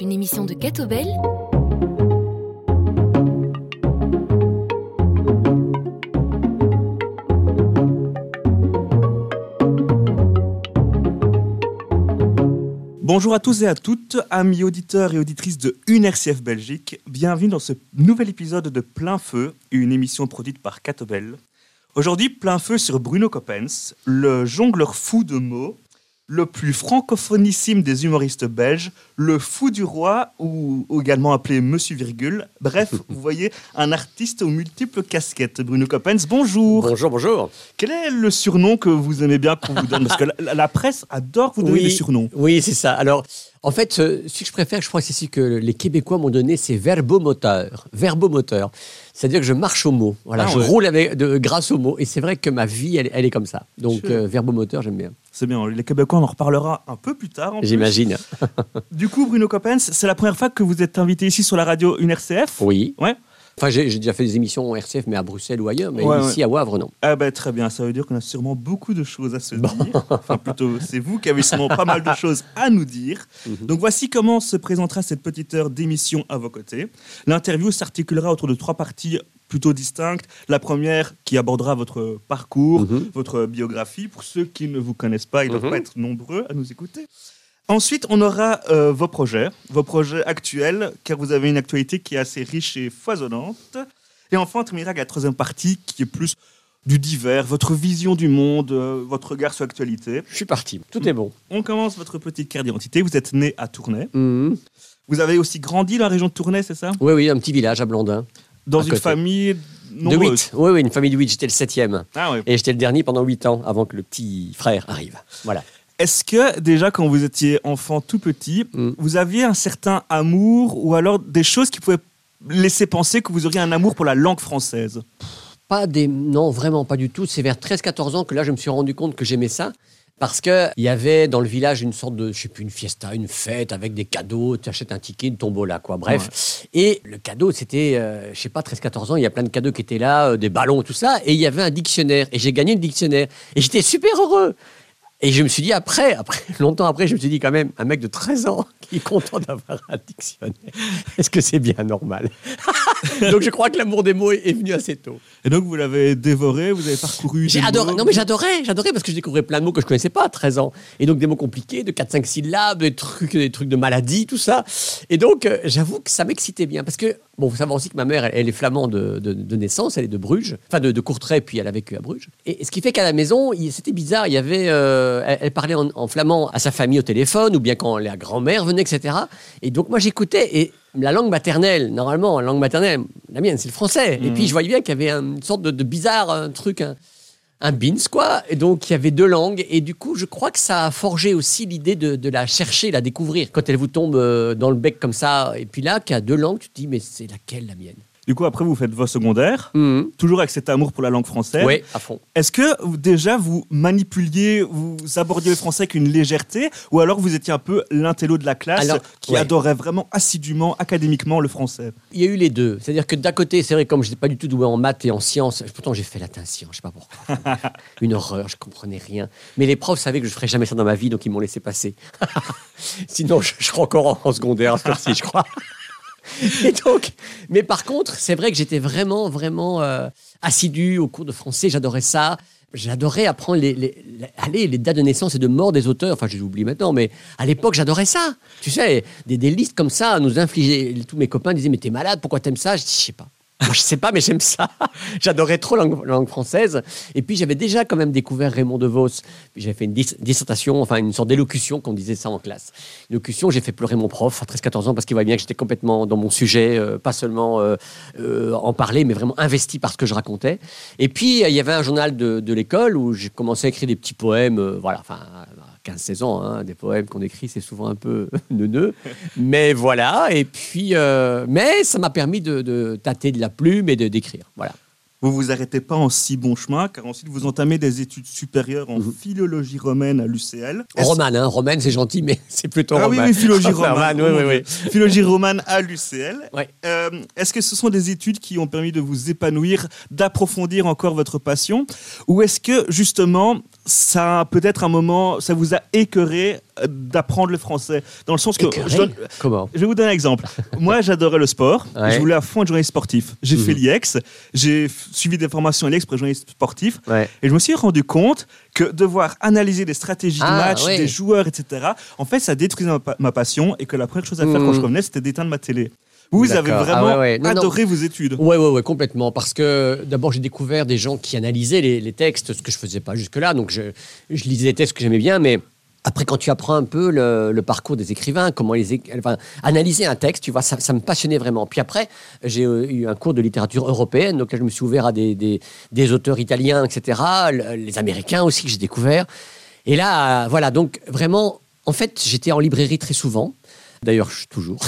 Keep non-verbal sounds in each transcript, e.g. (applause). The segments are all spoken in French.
Une émission de Catobel. Bonjour à tous et à toutes, amis auditeurs et auditrices de UNRCF Belgique. Bienvenue dans ce nouvel épisode de Plein Feu, une émission produite par Catobel. Aujourd'hui, plein feu sur Bruno Coppens, le jongleur fou de mots, le plus francophonissime des humoristes belges, le fou du roi, ou également appelé Monsieur Virgule. Bref, (laughs) vous voyez, un artiste aux multiples casquettes. Bruno Coppens, bonjour. Bonjour, bonjour. Quel est le surnom que vous aimez bien qu'on vous donne? Parce que la, la presse adore vous donner Oui, des surnoms. Oui, c'est ça. Alors, en fait, celui que je préfère, je crois que c'est celui que les Québécois m'ont donné, c'est verbomoteur. Verbomoteur. C'est-à-dire que je marche au mot. Voilà, Ah je ouais. roule avec, de, grâce au mot. Et c'est vrai que ma vie, elle, elle est comme ça. Donc, euh, verbomoteur, j'aime bien. C'est bien, les Québécois, on en reparlera un peu plus tard. J'imagine. Du coup, Bruno Coppens, c'est la première fois que vous êtes invité ici sur la radio UNRCF Oui. Ouais. Enfin, j'ai déjà fait des émissions en RCF, mais à Bruxelles ou ailleurs. Mais Ouais, ici, à Wavre, non. Ah ben très bien, ça veut dire qu'on a sûrement beaucoup de choses à se dire. (laughs) Enfin plutôt, c'est vous qui avez sûrement pas mal de choses à nous dire. Mhm. Donc voici comment se présentera cette petite heure d'émission à vos côtés. L'interview s'articulera autour de trois parties plutôt distinctes. La première qui abordera votre parcours, Mhm. votre biographie. Pour ceux qui ne vous connaissent pas, ils ne doivent Mhm. pas être nombreux à nous écouter. Ensuite, on aura euh, vos projets, vos projets actuels, car vous avez une actualité qui est assez riche et foisonnante. Et enfin, on terminera avec la troisième partie qui est plus du divers, votre vision du monde, euh, votre regard sur l'actualité. Je suis parti. Tout est bon. On commence votre petite carte d'identité. Vous êtes né à Tournai. Mhm. Vous avez aussi grandi dans la région de Tournai, c'est ça? Oui, oui, un petit village à Blandin. Dans À une côté. famille De nombreuse. 8. Oui, oui, une famille de 8. J'étais le septième. Ah. Et j'étais le dernier pendant 8 ans avant que le petit frère arrive. Voilà. Est-ce que déjà quand vous étiez enfant tout petit, Mm. vous aviez un certain amour ou alors des choses qui pouvaient laisser penser que vous auriez un amour pour la langue française? Pas des... Non, vraiment pas du tout. C'est vers 13-14 ans que là, je me suis rendu compte que j'aimais ça. Parce qu'il y avait dans le village une sorte de, je sais plus, une fiesta, une fête avec des cadeaux. Tu achètes un ticket, une tombola, quoi. Bref. Et le cadeau, c'était, euh, je sais pas, 13-14 ans, il y a plein de cadeaux qui étaient là, euh, des ballons, tout ça. Et il y avait un dictionnaire. Et j'ai gagné le dictionnaire. Et j'étais super heureux. Et je me suis dit après, (laughs) longtemps après, je me suis dit quand même, un mec de 13 ans (laughs) qui est content d'avoir un dictionnaire, est-ce que c'est bien normal? (laughs) Donc je crois que l'amour des mots est venu assez tôt. Et donc vous l'avez dévoré, vous avez parcouru. J'ai adoré. mots. Non, mais j'adorais, j'adorais parce que je découvrais plein de mots que je connaissais pas à 13 ans. Et donc des mots compliqués, de 4-5 syllabes, des trucs, des trucs de maladie, tout ça. Et donc, euh, j'avoue que ça m'excitait bien. Parce que, bon, vous savez aussi que ma mère, elle, elle est flamande de, de- de naissance, elle est de Bruges, enfin de, de Courtrai, puis elle a vécu à Bruges. Et, ce qui fait qu'à la maison, c'était bizarre. Il y avait, euh, elle, elle parlait en, en flamand à sa famille au téléphone, ou bien quand la grand-mère venait, etc. Et donc, moi, j'écoutais. Et la langue maternelle, normalement, la langue maternelle, la mienne, c'est le français. Et puis, je voyais bien qu'il y avait un- une sorte de, de bizarre un truc, un, un beans, quoi. Et donc, il y avait deux langues. Et du coup, je crois que ça a forgé aussi l'idée de, de la chercher, la découvrir. Quand elle vous tombe euh, dans le bec comme ça, et puis là, qu'il y a deux langues, tu te dis, mais c'est laquelle la mienne? Du coup, après, vous faites vos secondaires, toujours avec cet amour pour la langue française. Oui, à fond. Est-ce que vous- déjà vous manipuliez, vous abordiez le français avec une légèreté, ou alors vous étiez un peu l'intello de la classe Alors, qui ouais. adorait vraiment assidûment, académiquement le français? Il y a eu les deux. C'est-à-dire que d'un côté, c'est vrai, comme je n'étais pas du tout doué en maths et en sciences, pourtant j'ai fait latin sciences, je sais pas pourquoi. (laughs) Une horreur, je comprenais rien. Mais les profs savaient que je ferais jamais ça dans ma vie, donc ils m'ont laissé passer. (laughs) Sinon, je, je serais encore en, secondaire, ce ci je crois. (laughs) Et donc, mais par contre, c'est vrai que j'étais vraiment, vraiment euh, assidu au cours de français. J'adorais ça. J'adorais apprendre les, les, dates de naissance et de mort des auteurs. Enfin, je les oublie maintenant, mais à l'époque, j'adorais ça. Tu sais, des, des listes comme ça nous infliger. Tous mes copains disaient Mais t'es malade, pourquoi t'aimes ça? Je dis Je sais pas. Moi, je sais pas, mais j'aime ça. (laughs) J'adorais trop la langue, la langue française. Et puis, j'avais déjà quand même découvert Raymond DeVos. J'avais fait une dis- dissertation, enfin, une sorte d'élocution, qu'on disait ça en classe. Une élocution, j'ai fait pleurer mon prof à 13-14 ans parce qu'il voyait bien que j'étais complètement dans mon sujet, euh, pas seulement euh, euh, en parler, mais vraiment investi par ce que je racontais. Et puis, il y avait un journal de, l'école où j'ai commencé à écrire des petits poèmes, voilà, 15-16 ans, hein, des poèmes qu'on écrit, c'est souvent un peu (laughs) neuneux. Mais voilà, et puis, euh, mais ça m'a permis de, de tâter de la plume et de d'écrire. Voilà. vous vous arrêtez pas en si bon chemin, car ensuite vous entamez des études supérieures en Mhm. philologie romaine à l'UCL. Romane, hein, romane, c'est gentil, mais (laughs) c'est plutôt Ah oui, romane. oui, philologie (laughs) romane. oui, oui, oui. Philologie romane à l'UCL. Euh, Est-ce que ce sont des études qui ont permis de vous épanouir, d'approfondir encore votre passion? Ou est-ce que justement, ça a peut-être un moment, ça vous a écœuré euh, d'apprendre le français Dans le sens que. Je donne- Comment je vais vous donner un exemple. (laughs) Moi, j'adorais le sport. Ouais. Je voulais à fond être journaliste sportif. J'ai Mhm. fait l'IEX. J'ai suivi des formations à l'IEX pour être journaliste sportif. Ouais. Et je me suis rendu compte que devoir analyser des stratégies de Ah, match, ouais. des joueurs, etc., en fait, ça détruisait ma, ma passion et que la première chose à faire Mhm. quand je revenais, c'était d'éteindre ma télé. Vous, avez D'accord. vraiment Ah ouais, ouais. Non, non. adoré vos études. Ouais, ouais, ouais, complètement. Parce que d'abord, j'ai découvert des gens qui analysaient les, les textes, ce que je faisais pas jusque-là. Donc, je, je lisais des textes que j'aimais bien, mais après, quand tu apprends un peu le, le parcours des écrivains, comment enfin, analyser un texte, tu vois, ça, ça me passionnait vraiment. Puis après, j'ai euh, eu un cours de littérature européenne, donc là, je me suis ouvert à des, des, des auteurs italiens, etc., le- les Américains aussi que j'ai découvert. Et là, voilà, donc vraiment, en fait, j'étais en librairie très souvent. D'ailleurs, toujours.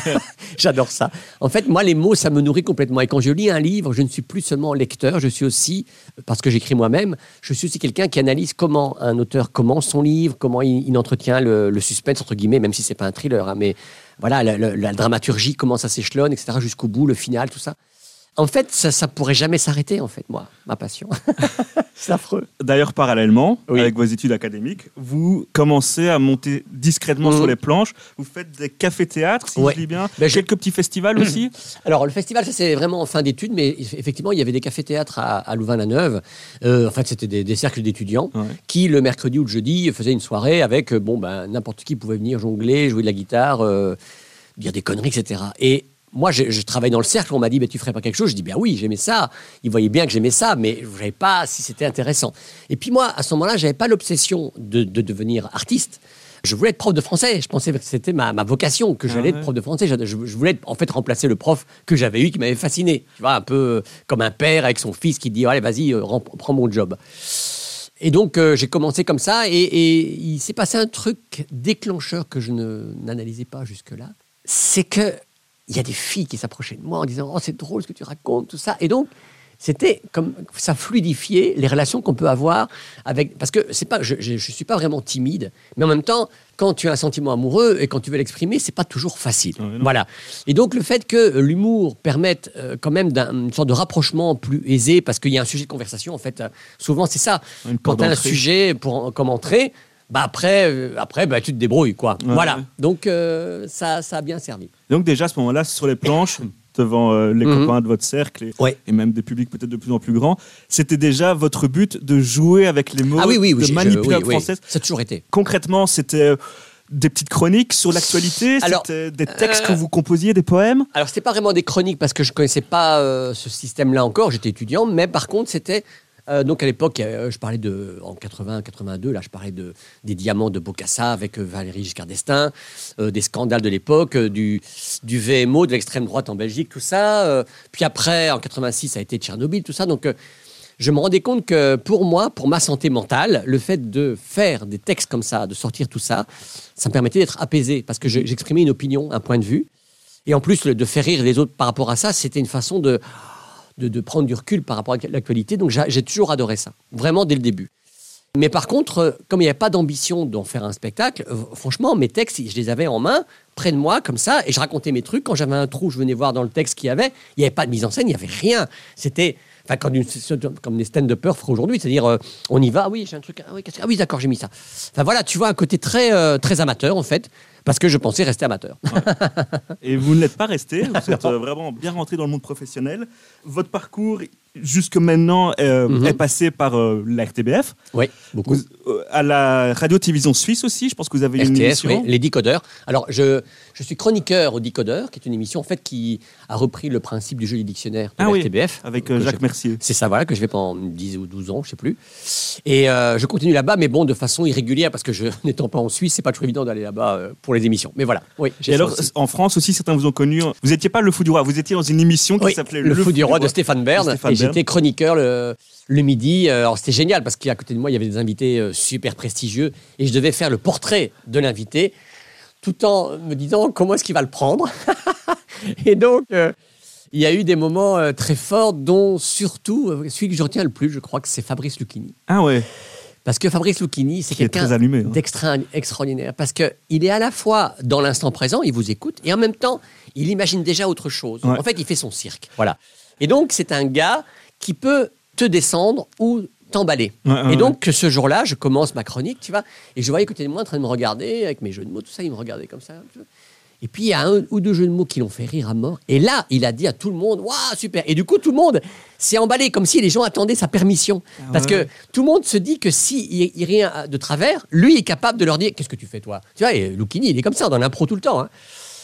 (laughs) J'adore ça. En fait, moi, les mots, ça me nourrit complètement. Et quand je lis un livre, je ne suis plus seulement lecteur, je suis aussi, parce que j'écris moi-même, je suis aussi quelqu'un qui analyse comment un auteur commence son livre, comment il, entretient le, suspense, entre guillemets, même si c'est pas un thriller. hein, mais voilà, la- la dramaturgie, comment ça s'échelonne, etc., jusqu'au bout, le final, tout ça. En fait, ça, ça pourrait jamais s'arrêter, en fait, moi, ma passion. (laughs) c'est affreux. D'ailleurs, parallèlement, Oui. avec vos études académiques, vous commencez à monter discrètement Mhm. sur les planches. Vous faites des cafés-théâtres, si Ouais. je lis bien. Ben, je- Quelques petits festivals (clears throat) aussi. Alors, le festival, ça, c'est vraiment en fin d'études, mais eff- effectivement, il y avait des cafés-théâtres à, à Louvain-la-Neuve. Euh, en fait, c'était des, des cercles d'étudiants Ouais. qui, le mercredi ou le jeudi, faisaient une soirée avec, euh, bon, ben, n'importe qui pouvait venir jongler, jouer de la guitare, euh, dire des conneries, etc. Et moi, je, je travaille dans le cercle, on m'a dit, ben, tu ferais pas quelque chose? Je dis, ben oui, j'aimais ça. Ils voyaient bien que j'aimais ça, mais je ne savais pas si c'était intéressant. Et puis moi, à ce moment-là, j'avais pas l'obsession de, de devenir artiste. Je voulais être prof de français. Je pensais que c'était ma, ma vocation, que Ah j'allais ouais. être prof de français. Je, je- je voulais en fait remplacer le prof que j'avais eu, qui m'avait fasciné. Tu vois, un peu euh, comme un père avec son fils qui dit Allez, vas-y, euh, prends mon job. Et donc, euh, j'ai commencé comme ça, et, et il s'est passé un truc déclencheur que je n'analysais pas jusque-là. C'est que il y a des filles qui s'approchaient de moi en disant Oh, c'est drôle ce que tu racontes, tout ça. Et donc, c'était comme ça fluidifiait les relations qu'on peut avoir avec. Parce que c'est pas, je, je suis pas vraiment timide, mais en même temps, quand tu as un sentiment amoureux et quand tu veux l'exprimer, c'est pas toujours facile. Non. voilà. Et donc le fait que l'humour permette euh, quand même d'un- une sorte de rapprochement plus aisé, parce qu'il y a un sujet de conversation. En fait, euh, souvent c'est ça. Quand tu as un sujet pour comme entrée, bah après, euh, après bah, tu te débrouilles quoi. Ouais, voilà. Donc euh, ça, ça a bien servi. Donc déjà, à ce moment-là, sur les planches, (coughs) devant euh, les Mhm. copains de votre cercle et, Ouais. et même des publics peut-être de plus en plus grands, c'était déjà votre but de jouer avec les mots, ah oui, oui, oui. de manipuler la française. Ça a toujours été. Concrètement, c'était des petites chroniques sur l'actualité, c'était des textes euh, que vous composiez, des poèmes? Alors, c'était pas vraiment des chroniques parce que je connaissais pas euh, ce système-là encore. J'étais étudiant, mais par contre, c'était euh, donc à l'époque, euh, je parlais de en 80, 82. Là, je parlais de des diamants de Bocassa avec euh, Valéry Giscard d'Estaing, des scandales de l'époque, du VMO, de l'extrême droite en Belgique, tout ça. puis après, en 86, ça a été Tchernobyl, tout ça. Donc je me rendais compte que pour moi, pour ma santé mentale, le fait de faire des textes comme ça, de sortir tout ça, ça me permettait d'être apaisé parce que je- j'exprimais une opinion, un point de vue. Et en plus, de faire rire les autres par rapport à ça, c'était une façon de, de, de prendre du recul par rapport à l'actualité. Donc j'a- j'ai toujours adoré ça, vraiment dès le début. Mais par contre, euh, comme il n'y avait pas d'ambition d'en faire un spectacle, euh, franchement, mes textes, je les avais en main, près de moi, comme ça, et je racontais mes trucs. Quand j'avais un trou, je venais voir dans le texte qu'il y avait. Il n'y avait pas de mise en scène, il n'y avait rien. C'était enfin, comme, une- comme des stand-uppers feraient aujourd'hui, c'est-à-dire, euh, on y va, ah oui, j'ai un truc, ah ah oui d'accord, j'ai mis ça. Enfin voilà, tu vois, un côté très, très amateur, en fait, parce que je pensais rester amateur. (laughs) Et vous ne l'êtes pas resté, vous êtes euh, vraiment bien rentré dans le monde professionnel. Votre parcours, jusque maintenant, euh, Mhm. est passé par euh, la RTBF. Oui, beaucoup. Vous- euh, à la radio-télévision suisse aussi, je pense que vous avez une émission. oui, les décodeurs. Alors, je, je suis chroniqueur au décodeur, qui est une émission en fait qui a repris le principe du jeu du dictionnaire de Ah la oui, RTBF. Avec euh, que Jacques Mercier. C'est ça, voilà, que je vais pendant 10 ou 12 ans, je sais plus. Et je continue là-bas, mais bon, de façon irrégulière, parce que je, (laughs) n'étant pas en Suisse, c'est pas toujours évident d'aller là-bas pour les émissions. Mais voilà, oui. Et alors, aussi. en France aussi, certains vous ont connu. Vous n'étiez pas le fou du roi, vous étiez dans une émission qui Oui, s'appelait le, fou du roi de Stéphane Bern. de Stéphane et Bern. J'étais chroniqueur le, le midi. Euh, Alors c'était génial parce qu'à côté de moi, il y avait des invités euh, super prestigieux et je devais faire le portrait de l'invité tout en me disant comment est-ce qu'il va le prendre. (laughs) et donc, euh, il y a eu des moments euh, très forts, dont surtout euh, celui que je retiens le plus, je crois que c'est Fabrice Lucchini. Ah ouais, Parce que Fabrice Lucchini, c'est quelqu'un hein. d'extra extraordinaire. Parce qu'il est à la fois dans l'instant présent, il vous écoute, et en même temps, il imagine déjà autre chose. Ouais. En fait, il fait son cirque. Voilà. Et donc, c'est un gars qui peut te descendre ou t'emballer. Ouais, ouais, et donc, ce jour-là, je commence ma chronique, tu vois, et je voyais côté de moi en train de me regarder avec mes jeux de mots, tout ça, il me regardait comme ça. Et puis, il y a un ou deux jeux de mots qui l'ont fait rire à mort. Et là, il a dit à tout le monde, waouh, super. Et du coup, tout le monde s'est emballé, comme si les gens attendaient sa permission. Ah Parce que tout le monde se dit que s'il n'y a rien de travers, lui est capable de leur dire, qu'est-ce que tu fais, toi? Tu vois, et Lucchini, il est comme ça, dans l'impro tout le temps. hein.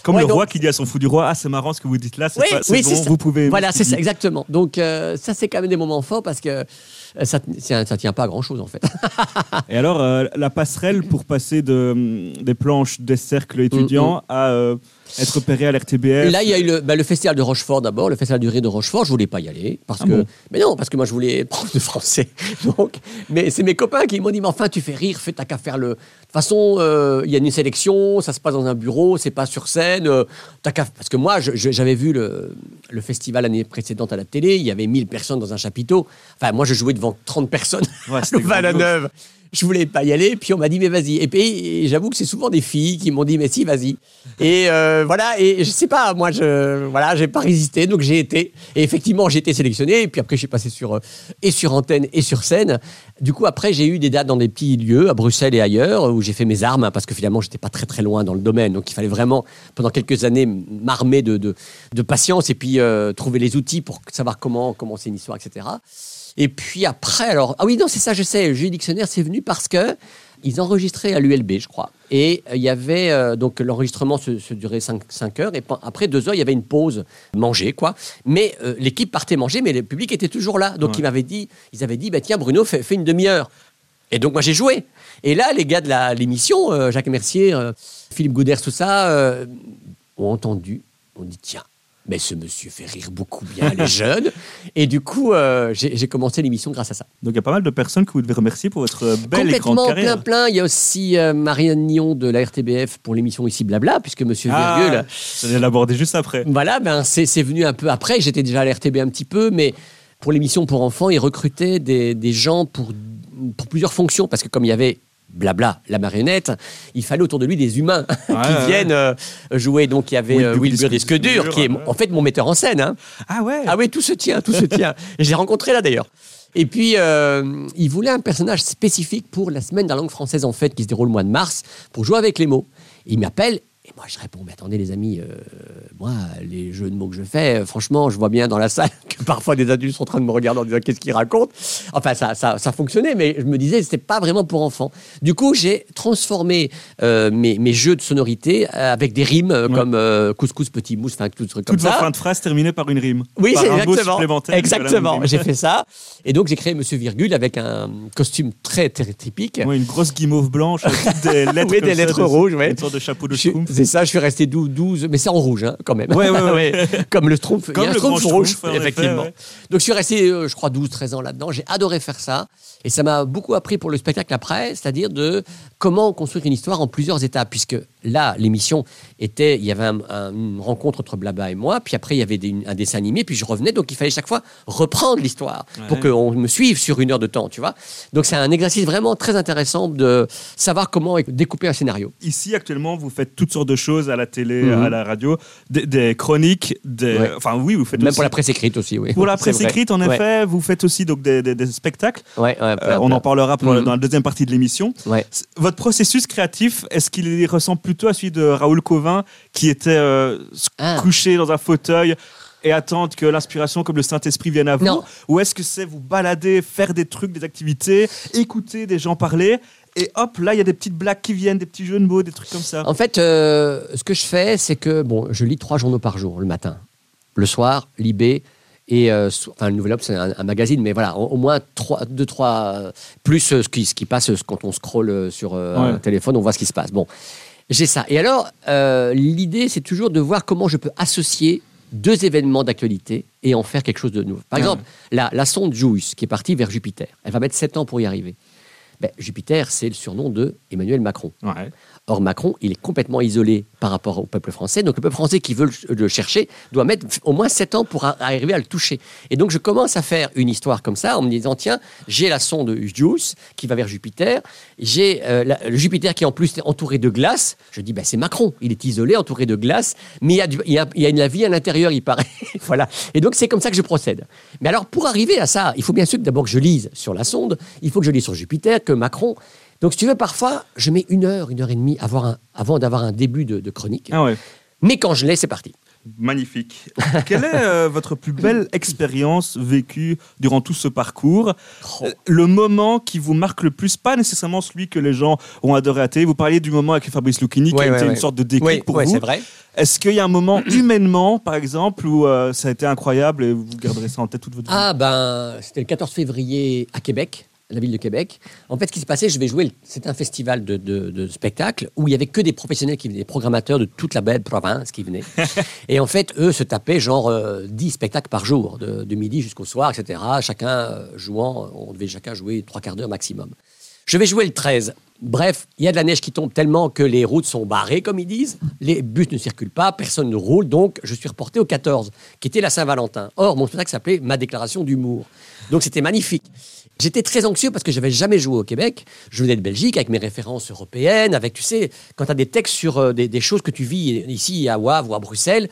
Comme Ouais, le donc- roi qui dit à son fou du roi Ah, c'est marrant ce que vous dites là, c'est Oui, pas- oui, bon, c'est ça. vous pouvez. Voilà, c'est ça, exactement. Donc, euh, ça, c'est quand même des moments forts parce que euh, ça ne ça tient pas à grand-chose, en fait. Et alors, euh, la passerelle pour passer de, des planches des cercles étudiants à euh, être repéré à l'RTBF. Là, il y a eu le, bah, le festival de Rochefort d'abord, le festival du rire de Rochefort. Je voulais pas y aller parce Ah que, bon mais non, parce que moi je voulais être prof de français. (laughs) Donc, mais c'est mes copains qui m'ont dit, mais enfin, tu fais rire, fais ta qu'à faire le. De toute façon, euh, il y a une sélection, ça se passe dans un bureau, c'est pas sur scène. euh, t'as qu'à- Parce que moi, j'avais vu le, le festival l'année précédente à la télé. Il y avait 1000 personnes dans un chapiteau. Enfin, moi, je jouais devant 30 personnes Ouais, (laughs) à. Louvain-la-Neuve. Je voulais pas y aller, puis on m'a dit mais vas-y. Et puis j'avoue que c'est souvent des filles qui m'ont dit mais si vas-y. Et euh, voilà et je sais pas moi je voilà j'ai pas résisté donc j'ai été et effectivement j'ai été sélectionné et puis après suis passé sur euh, et sur antenne et sur scène. Du coup après j'ai eu des dates dans des petits lieux à Bruxelles et ailleurs où j'ai fait mes armes hein, parce que finalement j'étais pas très très loin dans le domaine donc il fallait vraiment pendant quelques années m'armer de, de de patience et puis euh, trouver les outils pour savoir comment commencer une histoire etc. Et puis après, alors, ah oui, non, c'est ça, je sais, le jeu dictionnaire, c'est venu parce que ils enregistraient à l'ULB, je crois. Et euh, il y avait, euh, donc l'enregistrement se, se durait 5, heures, et après deux heures, il y avait une pause, manger, quoi. Mais euh, l'équipe partait manger, mais le public était toujours là. Donc Ouais. ils m'avaient dit, ils avaient dit, bah, tiens, Bruno, fais, fais une demi-heure. Et donc moi j'ai joué. Et là, les gars de l'émission, euh, Jacques Mercier, Philippe Gouders, tout ça, ont entendu, ont dit, tiens, mais ce monsieur fait rire beaucoup bien les (laughs) jeunes. Et du coup, euh, j'ai commencé l'émission grâce à ça. Donc il y a pas mal de personnes que vous devez remercier pour votre euh, belle et grande Complètement carrière. plein plein. Il y a aussi euh, Marianne Nion de la RTBF pour l'émission ici Blabla, puisque Monsieur Ah, Virgule. J'allais l'aborder juste après. Voilà, ben c'est c'est venu un peu après. J'étais déjà à la RTB un petit peu, mais pour l'émission pour enfants, ils recrutaient des, des gens pour, pour plusieurs fonctions, parce que comme il y avait Blabla, la marionnette, il fallait autour de lui des humains (laughs) qui ouais. viennent euh, jouer. Donc il y avait Will euh, Burr Will Burr Disque Dur, qui est ouais. en fait mon metteur en scène. hein. Ah ouais Ah oui, tout se tient, tout se (laughs) tient. J'ai rencontré là d'ailleurs. Et puis, euh, il voulait un personnage spécifique pour la semaine de la langue française en fait, qui se déroule le mois de mars, pour jouer avec les mots. Il m'appelle et moi je réponds, mais attendez les amis, euh, moi les jeux de mots que je fais, euh, franchement, je vois bien dans la salle (laughs) que parfois des adultes sont en train de me regarder en disant qu'est-ce qu'ils racontent? Enfin, ça, ça, ça fonctionnait, mais je me disais c'était pas vraiment pour enfants. Du coup, j'ai transformé euh, mes, mes jeux de sonorité avec des rimes Ouais. comme euh, couscous petit mousse, enfin tout ce truc comme Toutes vos ça. fins de phrase terminées par une rime. Oui, Par c'est un exactement. Exactement. J'ai fait ça. Et donc, j'ai créé Monsieur Virgule avec un costume très, très typique. Ouais, une grosse guimauve blanche des (laughs) lettres. Oui, des ça, lettres rouges, ouais. Une sorte de chapeau de schtroumpf. C'est ça, je suis resté 12, 12 mais c'est en rouge hein, quand même. Ouais, ouais, ouais. (laughs) Comme le schtroumpf. Comme il y a un le schtroumpf rouge, schtroumpf, effet, effectivement. ouais. Donc je suis resté, euh, je crois, 12, 13 ans là-dedans. J'ai adoré faire ça. Et ça m'a beaucoup appris pour le spectacle après, c'est-à-dire de comment construire une histoire en plusieurs étapes. Puisque là, l'émission était, il y avait un- un- une rencontre entre Blabla et moi, puis après il y avait des- un dessin animé, puis je revenais, donc il fallait chaque fois reprendre l'histoire pour qu'on me suive sur une heure de temps, tu vois. Donc c'est un exercice vraiment très intéressant de savoir comment découper un scénario. Ici, actuellement, vous faites toutes sortes de choses à la télé, Mhm. à la radio, des, des chroniques, des... Ouais. enfin oui, vous faites Même aussi- pour la presse écrite aussi, oui. Pour la (laughs) presse écrite, en Ouais. effet, vous faites aussi donc des, spectacles. Ouais, Euh, on en parlera pour- Mhm. dans la deuxième partie de l'émission. Votre processus créatif, est-ce qu'il ressemble plutôt à celui de Raoul Covin, qui était euh, Ah. couché dans un fauteuil et attendre que l'inspiration comme le Saint-Esprit vienne à vous? Non. Ou est-ce que c'est vous balader, faire des trucs, des activités, écouter des gens parler et hop, là, il y a des petites blagues qui viennent, des petits jeux de mots, des trucs comme ça En fait, euh, ce que je fais, c'est que bon, je lis trois journaux par jour le matin, le soir, Libé et euh, so- enfin le Nouvel Obs, c'est un, un magazine, mais voilà, au, au moins trois, deux, trois, euh, plus euh, ce qui, ce qui passe quand on scrolle sur euh, Ouais. un téléphone, on voit ce qui se passe. Bon, j'ai ça. Et alors, euh, l'idée, c'est toujours de voir comment je peux associer deux événements d'actualité et en faire quelque chose de nouveau. Par Ouais. exemple, la, la sonde JUICE qui est partie vers Jupiter, elle va mettre sept ans pour y arriver. Ben, Jupiter, c'est le surnom de Emmanuel Macron. Or, Macron, il est complètement isolé par rapport au peuple français. Donc, le peuple français qui veut le, chercher doit mettre au moins 7 ans pour arriver à le toucher. Et donc, je commence à faire une histoire comme ça en me disant tiens, j'ai la sonde Juice qui va vers Jupiter. J'ai euh, le Jupiter qui, en plus, est entouré de glace. Je dis ben, c'est Macron. Il est isolé, entouré de glace. Mais il y a, du- il y a, vie à l'intérieur, il paraît. (laughs) voilà. Et donc, c'est comme ça que je procède. Mais alors, pour arriver à ça, il faut bien sûr que d'abord que je lise sur la sonde. Il faut que je lise sur Jupiter, que Macron. Donc, si tu veux, parfois, je mets une heure, une heure et demie avant, un- avant d'avoir un début de, de chronique. Ah ouais, Mais quand je l'ai, c'est parti. magnifique. (laughs) Quelle est euh, votre plus belle expérience vécue durant tout ce parcours? Oh. Euh, Le moment qui vous marque le plus, pas nécessairement celui que les gens ont adoré à la télé. Vous parliez du moment avec Fabrice Lucchini qui Ouais, a été ouais. une sorte de déclic pour vous. c'est vrai. Est-ce qu'il y a un moment (clears throat) humainement, par exemple, où euh, ça a été incroyable et vous garderez ça en tête toute votre vie? Ah ben, c'était le 14 février à Québec, la ville de Québec. En fait, ce qui se passait, je vais jouer, c'était un festival de, de, de spectacles où il y avait que des professionnels qui venaient, des programmateurs de toute la belle province qui venaient. (laughs) Et en fait, eux se tapaient genre euh, 10 spectacles par jour, de, de midi jusqu'au soir, etc. Chacun euh, jouant, on devait chacun jouer trois quarts d'heure maximum. Je vais jouer le 13. Bref, il y a de la neige qui tombe tellement que les routes sont barrées, comme ils disent. Les bus ne circulent pas, personne ne roule. Donc, je suis reporté au 14, qui était la Saint-Valentin. Or, mon spectacle s'appelait Ma déclaration d'humour. Donc, c'était magnifique. J'étais très anxieux parce que j'avais jamais joué au Québec. Je venais de Belgique avec mes références européennes, avec, tu sais, quand tu as des textes sur euh, des, des choses que tu vis ici à Wavre ou à Bruxelles,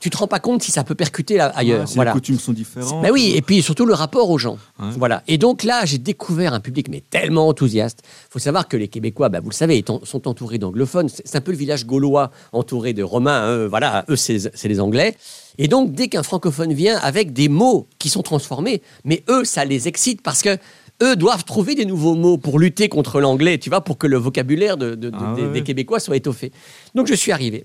tu te rends pas compte si ça peut percuter ailleurs. Ouais, si voilà. les coutumes sont différentes. Ben oui, et puis surtout le rapport aux gens. Ouais. Voilà. Et donc là, j'ai découvert un public mais tellement enthousiaste. Il faut savoir que les Québécois, ben, vous le savez, sont entourés d'anglophones. C'est un peu le village gaulois entouré de Romains. hein. Voilà, eux, c'est les Anglais. Et donc, dès qu'un francophone vient avec des mots qui sont transformés, mais eux, ça les excite parce que eux doivent trouver des nouveaux mots pour lutter contre l'anglais, tu vois, pour que le vocabulaire de- de- de- Ah des, ouais. des Québécois soit étoffé. Donc, je suis arrivé.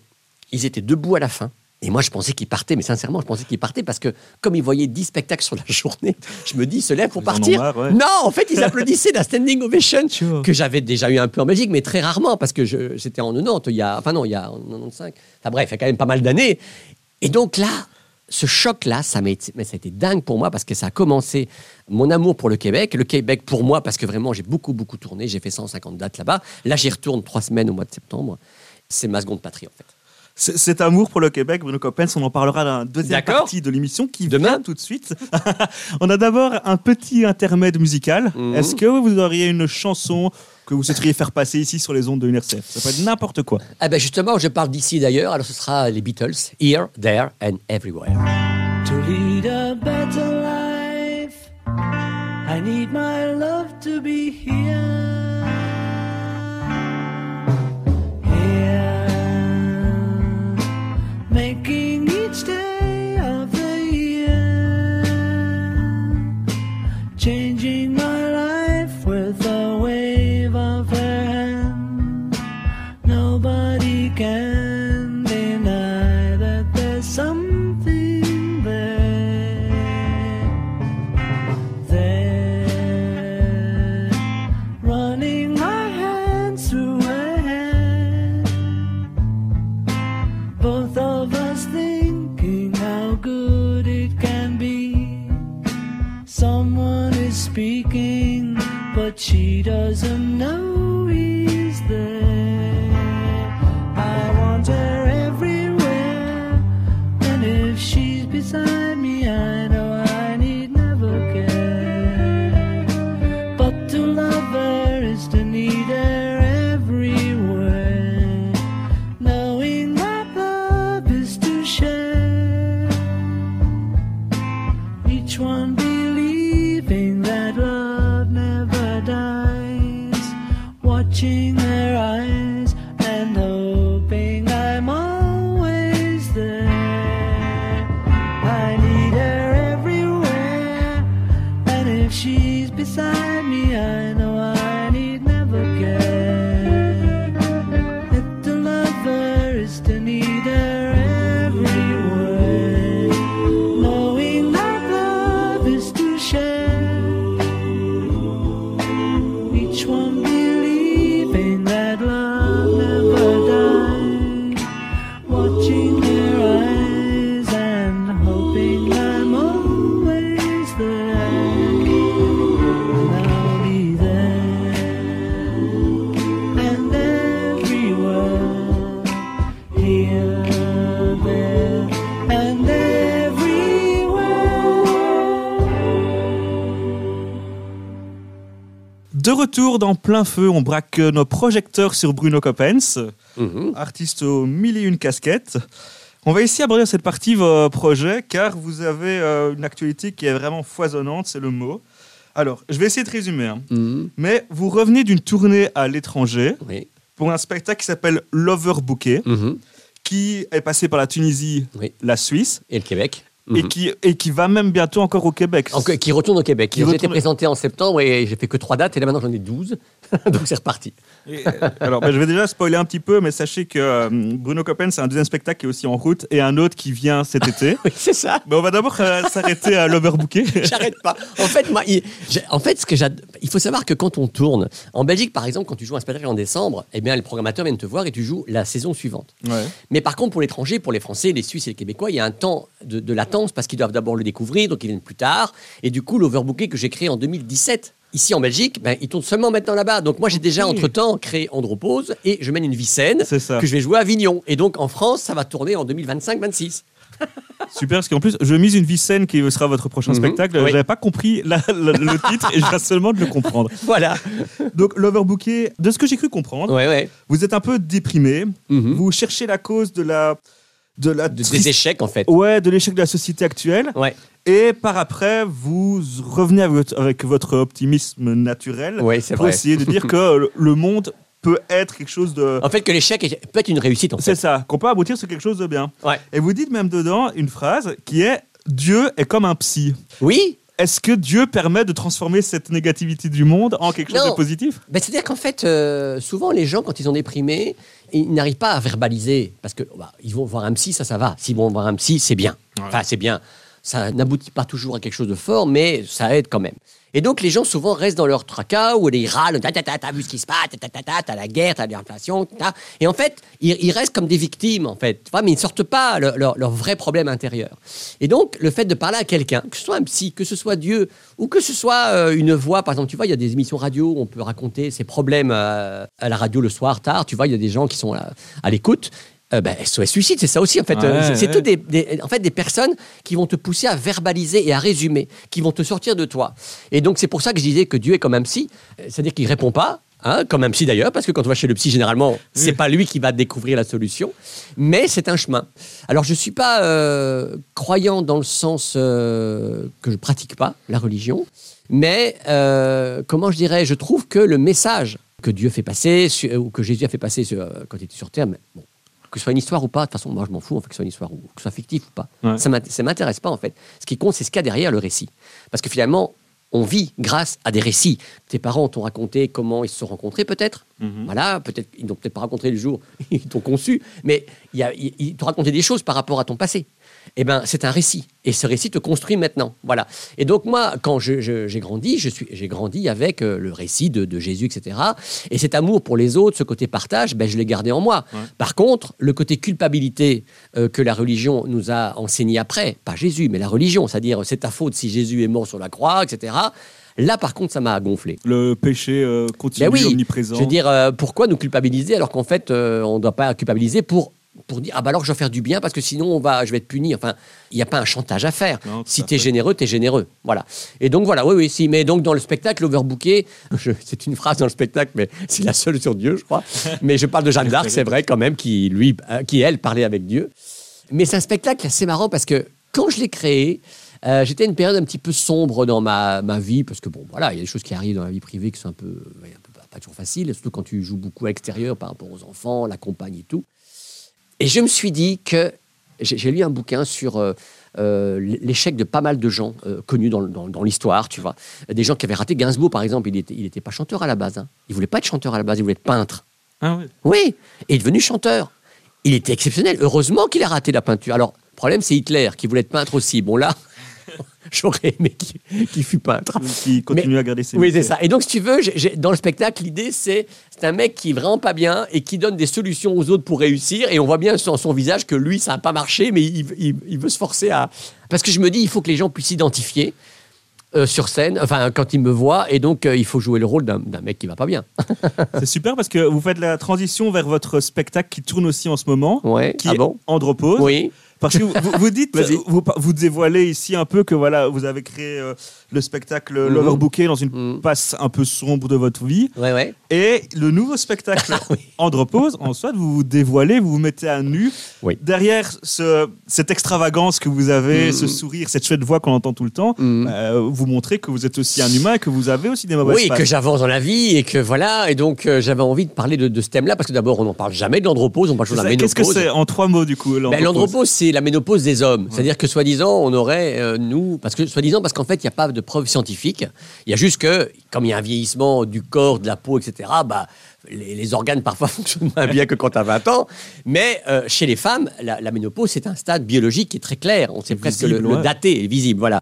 Ils étaient debout à la fin. Et moi, je pensais qu'ils partaient, mais sincèrement, je pensais qu'ils partaient parce que, comme ils voyaient 10 spectacles sur la journée, (laughs) je me dis, ils se lèvent pour Ils partir. marre, ouais. Non, en fait, ils applaudissaient la standing ovation Tu vois. que j'avais déjà eu un peu en Belgique, mais très rarement parce que j'étais en 90, il y a, enfin non, il y a en 95. Enfin bref, il y a quand même pas mal d'années. Et donc là, ce choc-là, ça m'a été, mais ça a été dingue pour moi parce que ça a commencé mon amour pour le Québec, le Québec pour moi parce que vraiment j'ai beaucoup beaucoup tourné, j'ai fait 150 dates là-bas. Là, j'y retourne trois semaines au mois de septembre. C'est ma seconde patrie en fait. Cet amour pour le Québec, Bruno Coppens, on en parlera dans la deuxième partie de l'émission qui Demain. vient tout de suite. (laughs) on a d'abord un petit intermède musical. Mhm. Est-ce que vous auriez une chanson que vous souhaiteriez faire passer ici sur les ondes de UNRCF Ça peut être n'importe quoi. Ah ben justement, je parle d'ici d'ailleurs, alors ce sera les Beatles, Here, There and Everywhere. To lead a better life, I need my love to be. Here, dans plein feu, on braque nos projecteurs sur Bruno Coppens, Mhm. artiste aux mille et une casquettes. On va ici aborder cette partie vos projets, car vous avez euh, une actualité qui est vraiment foisonnante, c'est le mot. Alors, je vais essayer de résumer, hein. Mhm. mais vous revenez d'une tournée à l'étranger Oui. pour un spectacle qui s'appelle L'Overbooké, Mhm. qui est passé par la Tunisie, Oui. la Suisse, Et le Québec. Et, Mhm. qui, et qui va même bientôt encore au Québec. Donc, qui retourne au Québec. Qui Ils ont été retourne- présentés en septembre et j'ai fait que trois dates et là maintenant j'en ai 12. (laughs) Donc c'est reparti. Et, euh, alors, ben, je vais déjà spoiler un petit peu, mais sachez que euh, Bruno Coppen, c'est un deuxième spectacle qui est aussi en route et un autre qui vient cet été. (laughs) Oui, c'est ça. Mais on va d'abord euh, s'arrêter à l'Overbooké. (laughs) J'arrête pas. En fait, moi, il, en fait, ce que il faut savoir que quand on tourne, en Belgique par exemple, quand tu joues un spectacle en décembre, eh bien, les programmateurs viennent te voir et tu joues la saison suivante. Ouais. Mais par contre, pour l'étranger, pour les Français, les Suisses et les Québécois, il y a un temps de, de latence parce qu'ils doivent d'abord le découvrir, donc ils viennent plus tard. Et du coup, l'overbooké que j'ai créé en 2017, ici en Belgique, ben, il tourne seulement maintenant là-bas. Donc moi, j'ai déjà Ok. entre-temps créé Andropause et je mène une vie saine ça. que je vais jouer à Avignon. Et donc en France, ça va tourner en 2025-26. (laughs) Super, parce qu'en plus, je mise une vie saine qui sera votre prochain Mhm. spectacle. Oui. J'avais pas compris la- la- le titre et je viens seulement de le comprendre. (laughs) Voilà. Donc, l'Overbooké, de ce que j'ai cru comprendre, Ouais, ouais. vous êtes un peu déprimé. Mhm. Vous cherchez la cause de la. De la De- des échecs en fait. Ouais, de l'échec de la société actuelle. Ouais. Et par après, vous revenez avec votre, avec votre optimisme naturel Ouais, c'est pour vrai. essayer de dire (laughs) que le- monde peut être quelque chose de. En fait, que l'échec est- peut être une réussite en C'est fait. ça, qu'on peut aboutir sur quelque chose de bien. Ouais. Et vous dites même dedans une phrase qui est Dieu est comme un psy. Oui. Est-ce que Dieu permet de transformer cette négativité du monde en quelque chose Non. de positif? Ben, C'est-à-dire qu'en fait, euh, souvent les gens, quand ils ont déprimé, ils n'arrivent pas à verbaliser. Parce que bah, ils vont voir un psy, ça, ça va. S'ils vont voir un psy, c'est bien. Ouais. Enfin, c'est bien. Ça n'aboutit pas toujours à quelque chose de fort, mais ça aide quand même. Et donc, les gens souvent restent dans leur tracas où ils râlent. Ta, ta, ta, T'as vu ce qui se passe, ta, ta, ta, ta, t'as la guerre, t'as l'inflation. ta. Et en fait, ils, restent comme des victimes, en fait. Mais ils ne sortent pas leur, vrai problème intérieur. Et donc, le fait de parler à quelqu'un, que ce soit un psy, que ce soit Dieu, ou que ce soit euh, une voix, par exemple, tu vois, il y a des émissions radio où on peut raconter ses problèmes euh, à la radio le soir tard. Tu vois, il y a des gens qui sont à, à l'écoute. Euh, ben, SOS Suicide, c'est ça aussi en fait. Ouais, Euh, c'est ouais. tout des, des- en fait, des personnes qui vont te pousser à verbaliser et à résumer, qui vont te sortir de toi. Et donc, c'est pour ça que je disais que Dieu est comme un psy, Euh, c'est-à-dire qu'il répond pas, hein, comme un psy d'ailleurs, parce que quand on va chez le psy, généralement, c'est pas lui qui va découvrir la solution, mais c'est un chemin. Alors, je suis pas euh, croyant dans le sens euh, que je pratique pas la religion, mais euh, comment je dirais, je trouve que le message que Dieu fait passer, ou que Jésus a fait passer quand il était sur terre, mais bon, que ce soit une histoire ou pas, de toute façon, moi je m'en fous, en fait, que ce soit une histoire ou que ce soit fictif ou pas. Ouais. Ça ça m'intéresse pas en fait. Ce qui compte, c'est ce qu'il y a derrière le récit. Parce que finalement, on vit grâce à des récits. Tes parents t'ont raconté comment ils se sont rencontrés peut-être. Mhm. Voilà, peut-être ils n'ont peut-être pas rencontré le jour (laughs) ils t'ont conçu, mais il y a- ils t'ont raconté des choses par rapport à ton passé. Eh ben, c'est un récit, et ce récit te construit maintenant. Voilà. Et donc moi, quand j'ai grandi, je suis, j'ai grandi avec euh, le récit de, de Jésus, etc. Et cet amour pour les autres, ce côté partage, ben, je l'ai gardé en moi. Ouais. Par contre, le côté culpabilité euh, que la religion nous a enseigné après, pas Jésus, mais la religion, c'est-à-dire c'est ta faute si Jésus est mort sur la croix, etc. Là, par contre, ça m'a gonflé. Le péché euh, continu, Ben oui, omniprésent. Je veux dire, euh, pourquoi nous culpabiliser alors qu'en fait, euh, on ne doit pas culpabiliser pour, pour dire, ah bah alors je dois faire du bien parce que sinon on va, je vais être puni. Enfin, il n'y a pas un chantage à faire. Non, si tu es généreux, tu es généreux. Voilà. Et donc voilà, oui, oui, si. Mais donc dans le spectacle, Overbooké, (laughs) je- c'est une phrase dans le spectacle, mais (laughs) c'est la seule sur Dieu, je crois. (laughs) mais je parle de Jeanne d'Arc, c'est vrai quand même, qui, lui, euh, qui elle, parlait avec Dieu. Mais c'est un spectacle assez marrant parce que quand je l'ai créé, euh, j'étais à une période un petit peu sombre dans ma, ma vie, parce que bon, voilà, il y a des choses qui arrivent dans la vie privée qui sont un peu, ouais, un peu pas, pas toujours faciles, surtout quand tu joues beaucoup à l'extérieur par rapport aux enfants, la compagne et tout. Et je me suis dit que j'ai lu un bouquin sur euh, euh, l'échec de pas mal de gens euh, connus dans, dans- dans l'histoire, tu vois. Des gens qui avaient raté Gainsbourg, par exemple, il n'était il était pas chanteur à la base. Hein. Il voulait pas être chanteur à la base, il voulait être peintre. Ah ouais. Oui, et il est devenu chanteur. Il était exceptionnel. Heureusement qu'il a raté la peinture. Alors, le problème, c'est Hitler, qui voulait être peintre aussi. Bon, là, (laughs) j'aurais aimé qu'il qu'il fût peintre. Qui continue à garder ses Oui, c'est ça. Et donc, si tu veux, dans le spectacle, l'idée, c'est c'est un mec qui est vraiment pas bien et qui donne des solutions aux autres pour réussir. Et on voit bien sur son visage que lui, ça n'a pas marché, mais il, il- il veut se forcer à. Parce que je me dis, il faut que les gens puissent s'identifier. euh, sur scène, enfin quand ils me voient, et donc euh, il faut jouer le rôle d'un mec qui va pas bien. (laughs) C'est super parce que vous faites la transition vers votre spectacle qui tourne aussi en ce moment, Ouais. qui ah est bon? Andropause. Oui. Parce que vous, dites, vous, vous dévoilez ici un peu que voilà, vous avez créé euh, le spectacle Mhm. L'Overbooké dans une Mhm. passe un peu sombre de votre vie. Ouais, ouais. Et le nouveau spectacle (laughs) Ah oui. Andropause, en soit, vous vous dévoilez, vous vous mettez à nu. Oui. Derrière ce, cette extravagance que vous avez, Mhm. ce sourire, cette chouette voix qu'on entend tout le temps, euh, vous montrez que vous êtes aussi un humain et que vous avez aussi des mauvaises Oui, passes. que j'avance dans la vie et que voilà. Et donc, euh, j'avais envie de parler de, de ce thème-là parce que d'abord, on n'en parle jamais de l'andropause, on parle toujours de la Ça, Qu'est-ce que ménopause. c'est en trois mots du coup Ben, l'andropause? L'andropause, c'est la ménopause des hommes. C'est-à-dire que soi-disant, on aurait, euh, nous, parce que soi-disant, parce qu'en fait, il n'y a pas de preuves scientifiques. Il y a juste que, comme il y a un vieillissement du corps, de la peau, etc., bah, les, les organes (laughs) parfois fonctionnent moins bien que quand tu as 20 ans. Mais euh, chez les femmes, la, la ménopause, c'est un stade biologique qui est très clair. On sait presque le, visible, le ouais. dater, est visible, voilà.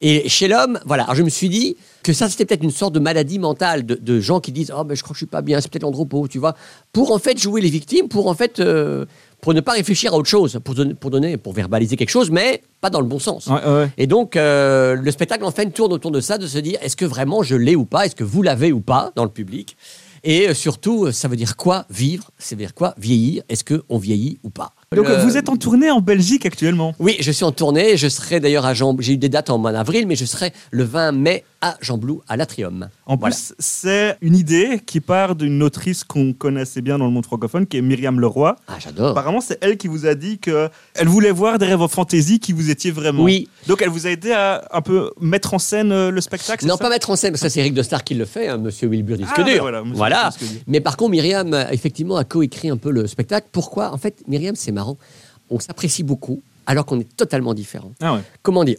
Et chez l'homme, voilà. Alors je me suis dit que ça, c'était peut-être une sorte de maladie mentale de, de gens qui disent Oh, ben je crois que je suis pas bien, c'est peut-être l'andropause, tu vois. Pour en fait jouer les victimes, pour en fait. euh, pour ne pas réfléchir à autre chose, pour donner, pour donner, pour verbaliser quelque chose, mais pas dans le bon sens. Ouais, ouais. Et donc, euh, le spectacle, en fait, tourne autour de ça, de se dire est-ce que vraiment je l'ai ou pas? Est-ce que vous l'avez ou pas dans le public? Et euh, surtout, euh, ça veut dire quoi vivre? Ça veut dire quoi vieillir? Est-ce qu'on vieillit ou pas? Donc Le- vous êtes en tournée en Belgique actuellement? oui, je suis en tournée. Je serai d'ailleurs à Jean. J'ai eu des dates en mois d'avril, mais je serai le 20 mai à Jean-Blou, à l'Atrium. En Voilà. plus, c'est une idée qui part d'une autrice qu'on connaissait bien dans le monde francophone, qui est Myriam Leroy. Ah, j'adore. Apparemment, c'est elle qui vous a dit que elle voulait voir derrière vos fantaisies qui vous étiez vraiment. Oui. Donc, elle vous a aidé à un peu mettre en scène euh, le spectacle. Non, pas mettre en scène, parce que ça c'est Eric Dostar qui le fait, hein, Monsieur Wilbur Disque Ah, dur. voilà, voilà. Mais par contre, Myriam, euh, effectivement, a coécrit un peu le spectacle. Pourquoi? En fait, Myriam, c'est marrant. On s'apprécie beaucoup, alors qu'on est totalement différents. Ah ouais. Comment dire?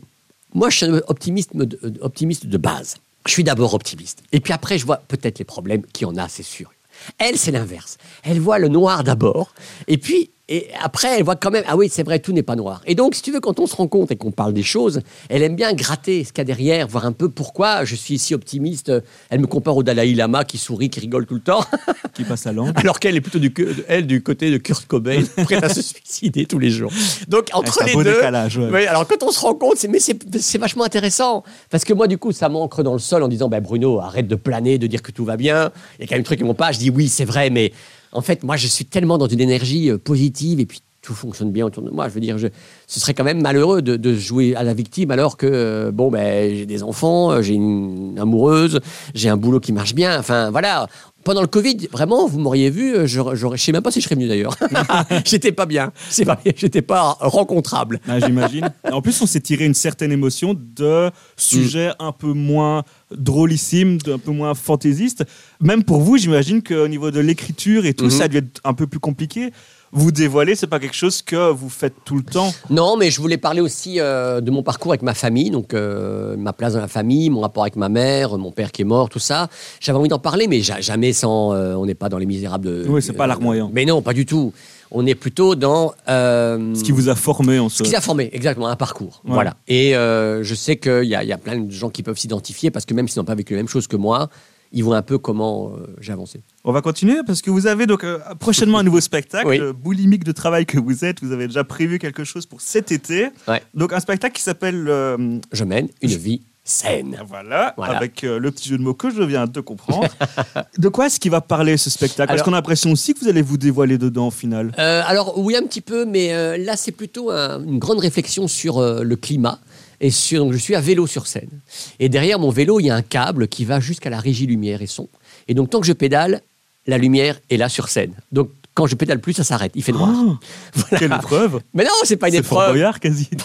Moi, je suis optimiste euh, optimiste de base. Je suis d'abord optimiste. Et puis après, je vois peut-être les problèmes qu'il y en a, c'est sûr. Elle, c'est l'inverse. Elle voit le noir d'abord. Et puis, et après, elle voit quand même, ah oui, c'est vrai, tout n'est pas noir. Et donc, si tu veux, quand on se rencontre et qu'on parle des choses, elle aime bien gratter ce qu'il y a derrière, voir un peu pourquoi je suis si optimiste. Elle me compare au Dalai Lama qui sourit, qui rigole tout le temps. (laughs) Qui passe la langue. Alors qu'elle est plutôt du, elle, du côté de Kurt Cobain, (laughs) prête à se suicider tous les jours. Donc entre c'est un les beau deux, décalage, ouais. Alors quand on se rend compte, c'est mais c'est c'est vachement intéressant parce que moi du coup ça m'ancre dans le sol en disant ben Bruno arrête de planer, de dire que tout va bien. Il y a quand même des trucs qui vont pas. Je dis oui c'est vrai, mais en fait moi je suis tellement dans une énergie euh, positive et puis tout fonctionne bien autour de moi. Je veux dire, je, ce serait quand même malheureux de, de jouer à la victime alors que, euh, bon, ben, j'ai des enfants, euh, j'ai une amoureuse, j'ai un boulot qui marche bien. Enfin, voilà. Pendant le Covid, vraiment, vous m'auriez vu, euh, je sais même pas si je serais venu d'ailleurs. (laughs) (laughs) j'étais pas bien. C'est pas. J'étais pas rencontrable. Ah, J'imagine. En plus, on s'est tiré une certaine émotion de sujets un peu moins drôlissimes, de- un peu moins fantaisistes. Même pour vous, j'imagine qu'au niveau de l'écriture et tout, Mhm. ça a dû être un peu plus compliqué. Vous dévoiler, c'est pas quelque chose que vous faites tout le temps. Non, mais je voulais parler aussi euh, de mon parcours avec ma famille, donc euh, ma place dans la famille, mon rapport avec ma mère, mon père qui est mort, tout ça. J'avais envie d'en parler, mais ja- jamais sans. euh, on n'est pas dans les misérables. De, Oui, c'est pas larmoyant. Mais non, pas du tout. On est plutôt dans. euh, Ce qui vous a formé en ce soi. qui a formé, exactement, un parcours. Ouais. Voilà. Et euh, je sais qu'il y, a- il y a plein de gens qui peuvent s'identifier parce que même s'ils n'ont pas vécu la même chose que moi, ils voient un peu comment euh, j'ai avancé. On va continuer parce que vous avez donc euh, prochainement un nouveau spectacle, Oui. euh, boulimique de travail que vous êtes. Vous avez déjà prévu quelque chose pour cet été. Ouais. Donc un spectacle qui s'appelle euh, Je mène une vie saine. voilà, Voilà. avec le petit jeu de mots que je viens de comprendre. (laughs) de quoi est-ce qu'il va parler ce spectacle? Parce qu'on a l'impression aussi que vous allez vous dévoiler dedans au final? Alors oui un petit peu, mais là c'est plutôt un- une grande réflexion sur le climat. Et sur, donc je suis à vélo sur scène. Et derrière mon vélo, il y a un câble qui va jusqu'à la régie lumière et son. Et donc tant que je pédale, la lumière est là sur scène. Donc quand je pédale plus, ça s'arrête. Il fait noir. Oh, (laughs) Voilà. quelle épreuve Mais non, c'est pas une C'est épreuve. Boyard quasi. (laughs)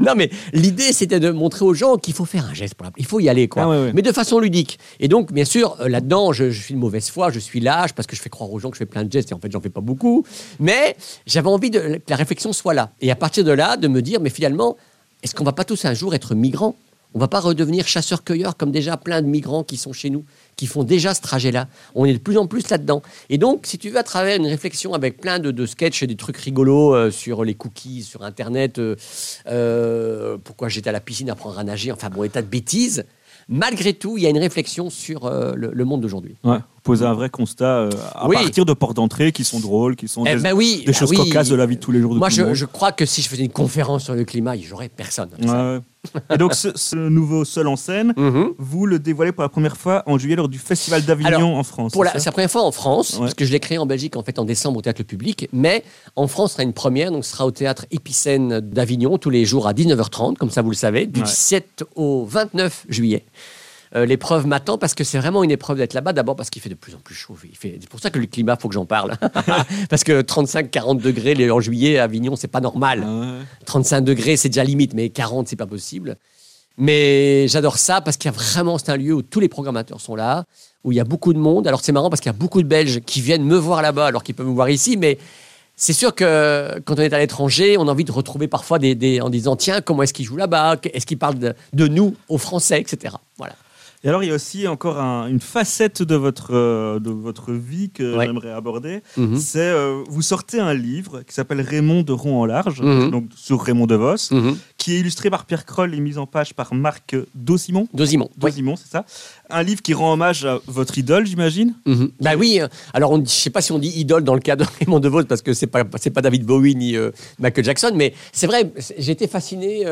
Non, mais l'idée, c'était de montrer aux gens qu'il faut faire un geste pour la... Il faut y aller, quoi. Ah ouais, ouais. Mais de façon ludique. Et donc, bien sûr, euh, là-dedans, je, je suis de mauvaise foi, je suis lâche parce que je fais croire aux gens que je fais plein de gestes et en fait, j'en fais pas beaucoup. Mais j'avais envie de, que la réflexion soit là. Et à partir de là, de me dire, mais finalement, est-ce qu'on va pas tous un jour être migrants? On va pas redevenir chasseurs-cueilleurs comme déjà plein de migrants qui sont chez nous, qui font déjà ce trajet-là. On est de plus en plus là-dedans. Et donc, si tu veux, à travers une réflexion avec plein de, sketchs, des trucs rigolos euh, sur les cookies, sur Internet, euh, euh, pourquoi j'étais à la piscine à apprendre à nager, enfin bon, état de bêtises, malgré tout, il y a une réflexion sur euh, le, le monde d'aujourd'hui. Ouais, poser un vrai constat euh, à Oui. partir de portes d'entrée qui sont drôles, qui sont Eh des, ben oui, des bah choses oui. cocasses de la vie de tous les jours de Moi, tout je, monde. je crois que si je faisais une conférence sur le climat, il n'y aurait personne. Ouais, ouais. Et donc, ce, ce nouveau seul en scène, Mhm. vous le dévoilez pour la première fois en juillet lors du Festival d'Avignon en France. Pour la, c'est la première fois en France, Ouais. parce que je l'ai créé en Belgique en fait en décembre au théâtre Public, mais en France ce sera une première, donc ce sera au théâtre Épicène d'Avignon tous les jours à 19h30, comme ça vous le savez, du Ouais. 17 au 29 juillet. Euh, L'épreuve m'attend parce que c'est vraiment une épreuve d'être là-bas. D'abord parce qu'il fait de plus en plus chaud. Il fait... C'est pour ça que le climat, faut que j'en parle. (laughs) parce que 35-40 degrés en juillet à Avignon, c'est pas normal. Ah ouais. 35 degrés, c'est déjà limite, mais 40, c'est pas possible. Mais j'adore ça parce qu'il y a vraiment, c'est un lieu où tous les programmateurs sont là, où il y a beaucoup de monde. Alors c'est marrant parce qu'il y a beaucoup de Belges qui viennent me voir là-bas alors qu'ils peuvent me voir ici, mais c'est sûr que quand on est à l'étranger, on a envie de retrouver parfois des, des- en disant tiens, comment est-ce qu'ils jouent là-bas? Est-ce qu'ils parlent de, de nous aux Français, etc. Voilà. Et alors, il y a aussi encore un- une facette de votre, euh, de votre vie que Ouais. j'aimerais aborder. Mhm. C'est, euh, vous sortez un livre qui s'appelle Raymond de Rond en large, Mhm. donc sur Raymond DeVos, Mhm. qui est illustré par Pierre Kroll et mis en page par Marc Dosimon. Dosimon. Oui. Dosimon, c'est ça. Un livre qui rend hommage à votre idole, j'imagine. Mhm. Bah oui, euh, alors on je sais pas si on dit idole dans le cas de (laughs) Raymond DeVos parce que c'est pas c'est pas David Bowie ni euh, Michael Jackson, mais c'est vrai, été fasciné.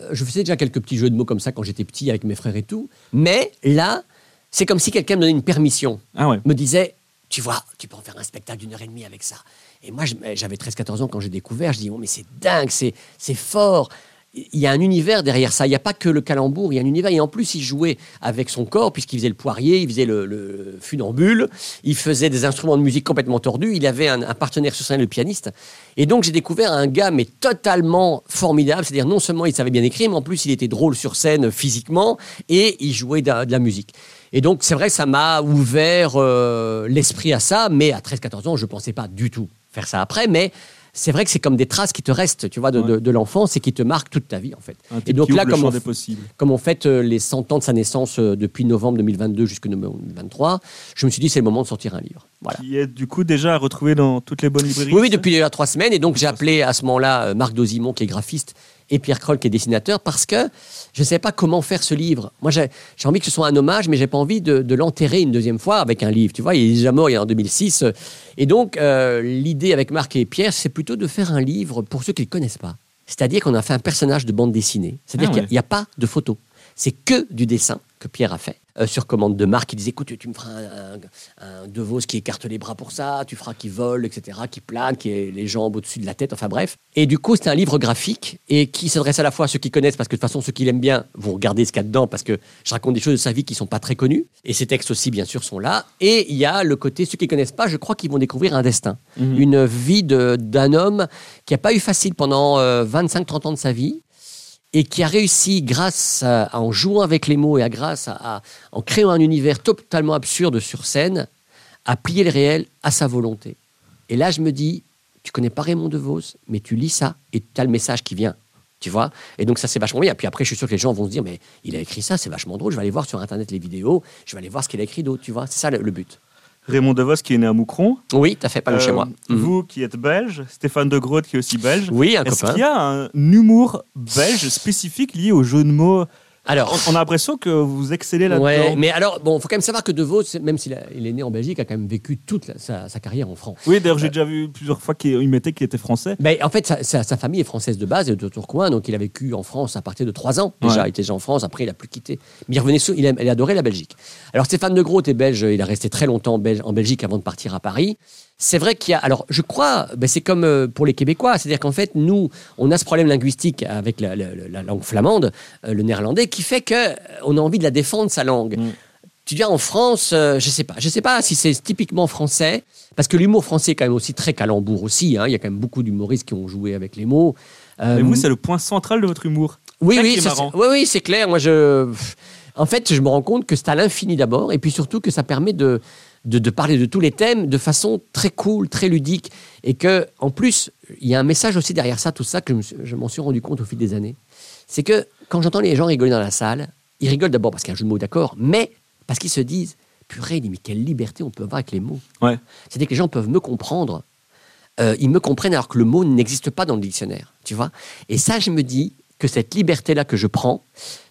Euh, je faisais déjà quelques petits jeux de mots comme ça quand j'étais petit avec mes frères et tout, mais là, c'est comme si quelqu'un me donnait une permission, Ah ouais. me disait, tu vois, tu peux en faire un spectacle d'une heure et demie avec ça. Et moi, j'avais 13-14 ans quand j'ai découvert, je dis, oh, mais c'est dingue, c'est c'est fort. Il y a un univers derrière ça. Il n'y a pas que le calembour, il y a un univers. Et en plus, il jouait avec son corps, puisqu'il faisait le poirier, il faisait le, le funambule, il faisait des instruments de musique complètement tordus. Il avait un, partenaire sur scène, le pianiste. Et donc, j'ai découvert un gars, mais totalement formidable. C'est-à-dire, non seulement il savait bien écrire, mais en plus, il était drôle sur scène physiquement et il jouait de, la musique. Et donc, c'est vrai ça m'a ouvert euh, l'esprit à ça, mais à 13-14 ans, je ne pensais pas du tout faire ça après. Mais c'est vrai que c'est comme des traces qui te restent, tu vois, de, Ouais. de- de l'enfance et qui te marquent toute ta vie, en fait. Un Et donc là, comme on, comme on fête euh, les 100 ans de sa naissance euh, depuis novembre 2022 jusqu'à novembre 2023, je me suis dit, c'est le moment de sortir un livre. Voilà. Qui est du coup déjà à retrouver dans toutes les bonnes librairies. Oui, oui, depuis déjà trois semaines. Et donc, j'ai appelé à ce moment-là euh, Marc Dosimon, qui est graphiste, et Pierre Kroll, qui est dessinateur, parce que je ne savais pas comment faire ce livre. Moi, j'ai envie que ce soit un hommage, mais j'ai pas envie de, de l'enterrer une deuxième fois avec un livre. Tu vois, il est déjà mort il y a en 2006. Et donc, euh, l'idée avec Marc et Pierre, c'est plutôt de faire un livre pour ceux qui ne le connaissent pas. C'est-à-dire qu'on a fait un personnage de bande dessinée. C'est-à-dire Ah qu'il n'y a, pas de photo. C'est que du dessin que Pierre a fait. euh, sur commande de Marc, il disait écoute, tu me feras un, un, un De Vos qui écarte les bras pour ça, tu feras qui vole, etc., qui plane, qui ait les jambes au-dessus de la tête, enfin bref. Et du coup, c'est un livre graphique et qui s'adresse à la fois à ceux qui connaissent, parce que de toute façon, ceux qui l'aiment bien vont regarder ce qu'il y a dedans, parce que je raconte des choses de sa vie qui sont pas très connues. Et ces textes aussi, bien sûr, sont là. Et il y a le côté, ceux qui connaissent pas, je crois qu'ils vont découvrir un destin, Mhm. une vie d'un homme qui n'a pas eu facile pendant 25-30 ans de sa vie et qui a réussi, grâce à, en jouant avec les mots et à grâce à, en créant un univers totalement absurde sur scène, à plier le réel à sa volonté. Et là, je me dis, tu connais pas Raymond DeVos, mais tu lis ça et tu as le message qui vient. Tu vois Et donc, ça, c'est vachement bien. Puis après, je suis sûr que les gens vont se dire, mais il a écrit ça, c'est vachement drôle. Je vais aller voir sur Internet les vidéos, je vais aller voir ce qu'il a écrit d'autre. Tu vois C'est ça le but. Raymond DeVos qui est né à Moucron. Oui, t'as fait pas de chez Euh, moi. Mhm. Vous qui êtes belge, Stéphane de Groot qui est aussi belge. Oui, un Est-ce qu'il y a un humour belge spécifique lié au jeu de mots Alors, on, on a l'impression que vous excellez là-dedans. Ouais, mais alors, bon, faut quand même savoir que De Vos, même s'il a- il est né en Belgique, a quand même vécu toute la- sa, sa carrière en France. Oui, d'ailleurs, j'ai déjà vu plusieurs fois qu'il mettait qu'il était français. Ben, en fait, sa, sa- sa famille est française de base, de Tourcoing, donc il a vécu en France à partir de 3 ans. Déjà, Ouais. il était déjà en France, après il a plus quitté. Mais il revenait sou- il, aime- il adorait la Belgique. Alors Stéphane de Groot est belge, il a resté très longtemps en Belgique avant de partir à Paris. C'est vrai qu'il y a. Alors, je crois, ben, c'est comme euh, pour les Québécois, c'est-à-dire qu'en fait, nous, on a ce problème linguistique avec la, la- la langue flamande, euh, le néerlandais, qui fait que euh, on a envie de la défendre, sa langue. Mm. Tu viens en France, euh, je sais pas, je sais pas si c'est typiquement français, parce que l'humour français est quand même aussi très calembour aussi. hein. Il y a quand même beaucoup d'humoristes qui ont joué avec les mots. Euh, Mais vous, c'est le point central de votre humour. oui, oui, ça, oui, oui, c'est clair. Moi, je, en fait, je me rends compte que c'est à l'infini d'abord, et puis surtout que ça permet de, de, de parler de tous les thèmes de façon très cool, très ludique, et que, en plus, il y a un message aussi derrière ça, tout ça que je m'en suis rendu compte au fil des années. C'est que quand j'entends les gens rigoler dans la salle, ils rigolent d'abord parce qu'il y a un jeu de mots, d'accord, mais parce qu'ils se disent, purée, mais quelle liberté on peut avoir avec les mots. Ouais. C'est-à-dire que les gens peuvent me comprendre. Euh, ils me comprennent alors que le mot n'existe pas dans le dictionnaire, tu vois. Et ça, je me dis que cette liberté-là que je prends,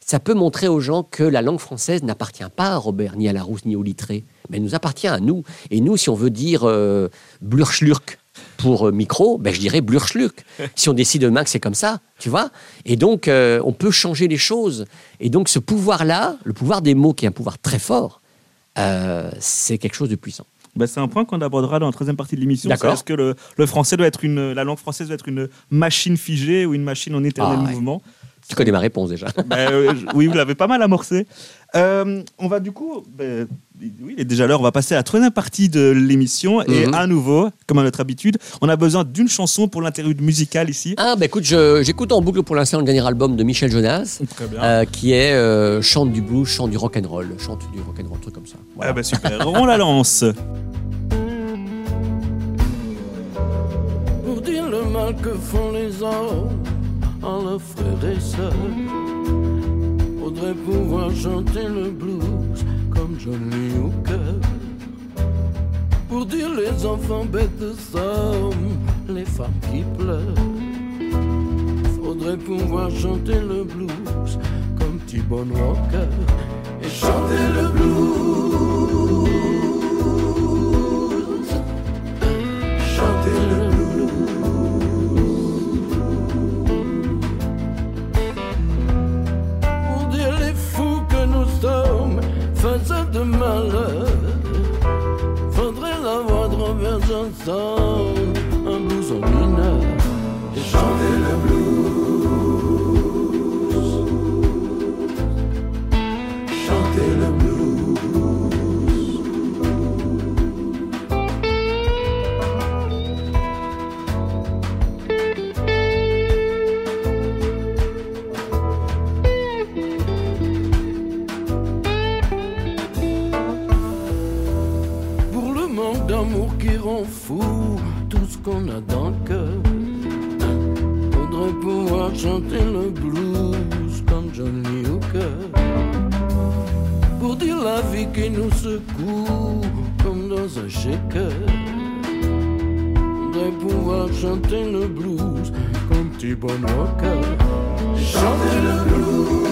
ça peut montrer aux gens que la langue française n'appartient pas à Robert, ni à Larousse, ni au Littré, mais elle nous appartient à nous. Et nous, si on veut dire euh, blurschlurk pour euh, micro, ben, je dirais blurschluck. (laughs) si on décide demain que c'est comme ça, tu vois. Et donc, euh, on peut changer les choses. Et donc, ce pouvoir-là, le pouvoir des mots, qui est un pouvoir très fort, euh, c'est quelque chose de puissant. Bah, c'est un point qu'on abordera dans la troisième partie de l'émission. Est-ce que le, le français doit être une, la langue française doit être une machine figée ou une machine en éternel Ah, ouais. Tu connais ma réponse déjà. (laughs) Bah, euh, Oui, vous l'avez pas mal amorcé. Euh, on va du coup, bah, oui, il est déjà l'heure. On va passer à la troisième partie de l'émission et Mhm. à nouveau, comme à notre habitude, on a besoin d'une chanson pour l'interlude musical ici. Ah, bah écoute, je- j'écoute en boucle pour l'instant le dernier album de Michel Jonas, Très bien. euh, qui est euh, chante du blues, chante du rock'n'roll, chante du rock'n'roll, truc comme ça. Voilà. Ah bah super, on la lance. pour dire le mal que font les hommes à leurs frères et sœurs. Faudrait pouvoir chanter le blues comme Johnny Hooker. Pour dire les enfants bêtes de les femmes qui pleurent. Faudrait pouvoir chanter le blues comme T-Bone Walker. Et chanter le blues. De malheur. Faudrait la voix de Robert Johnson, un blues en mineur, et chanter tout ce qu'on a dans le cœur. Faudrait pouvoir chanter le blues comme Johnny Hooker. Pour dire la vie qui nous secoue comme dans un shaker. Faudrait pouvoir chanter le blues comme T-Bone Walker. Chanter le blues.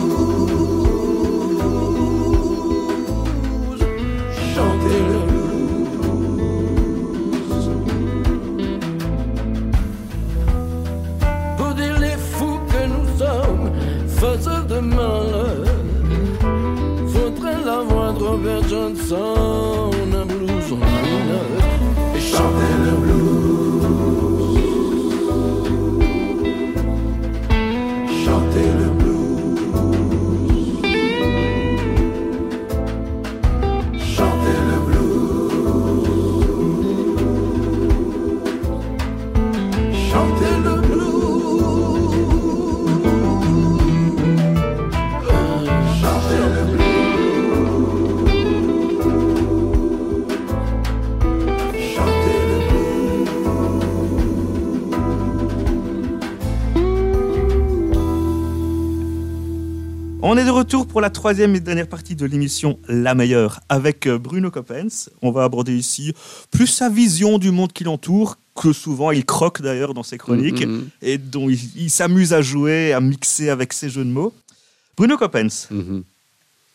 Pour la troisième et dernière partie de l'émission La meilleure avec euh, Bruno Coppens. On va aborder ici plus sa vision du monde qui l'entoure, que souvent il croque d'ailleurs dans ses chroniques, Mhm. et dont il, il s'amuse à jouer, à mixer avec ses jeux de mots. Bruno Coppens, Mhm.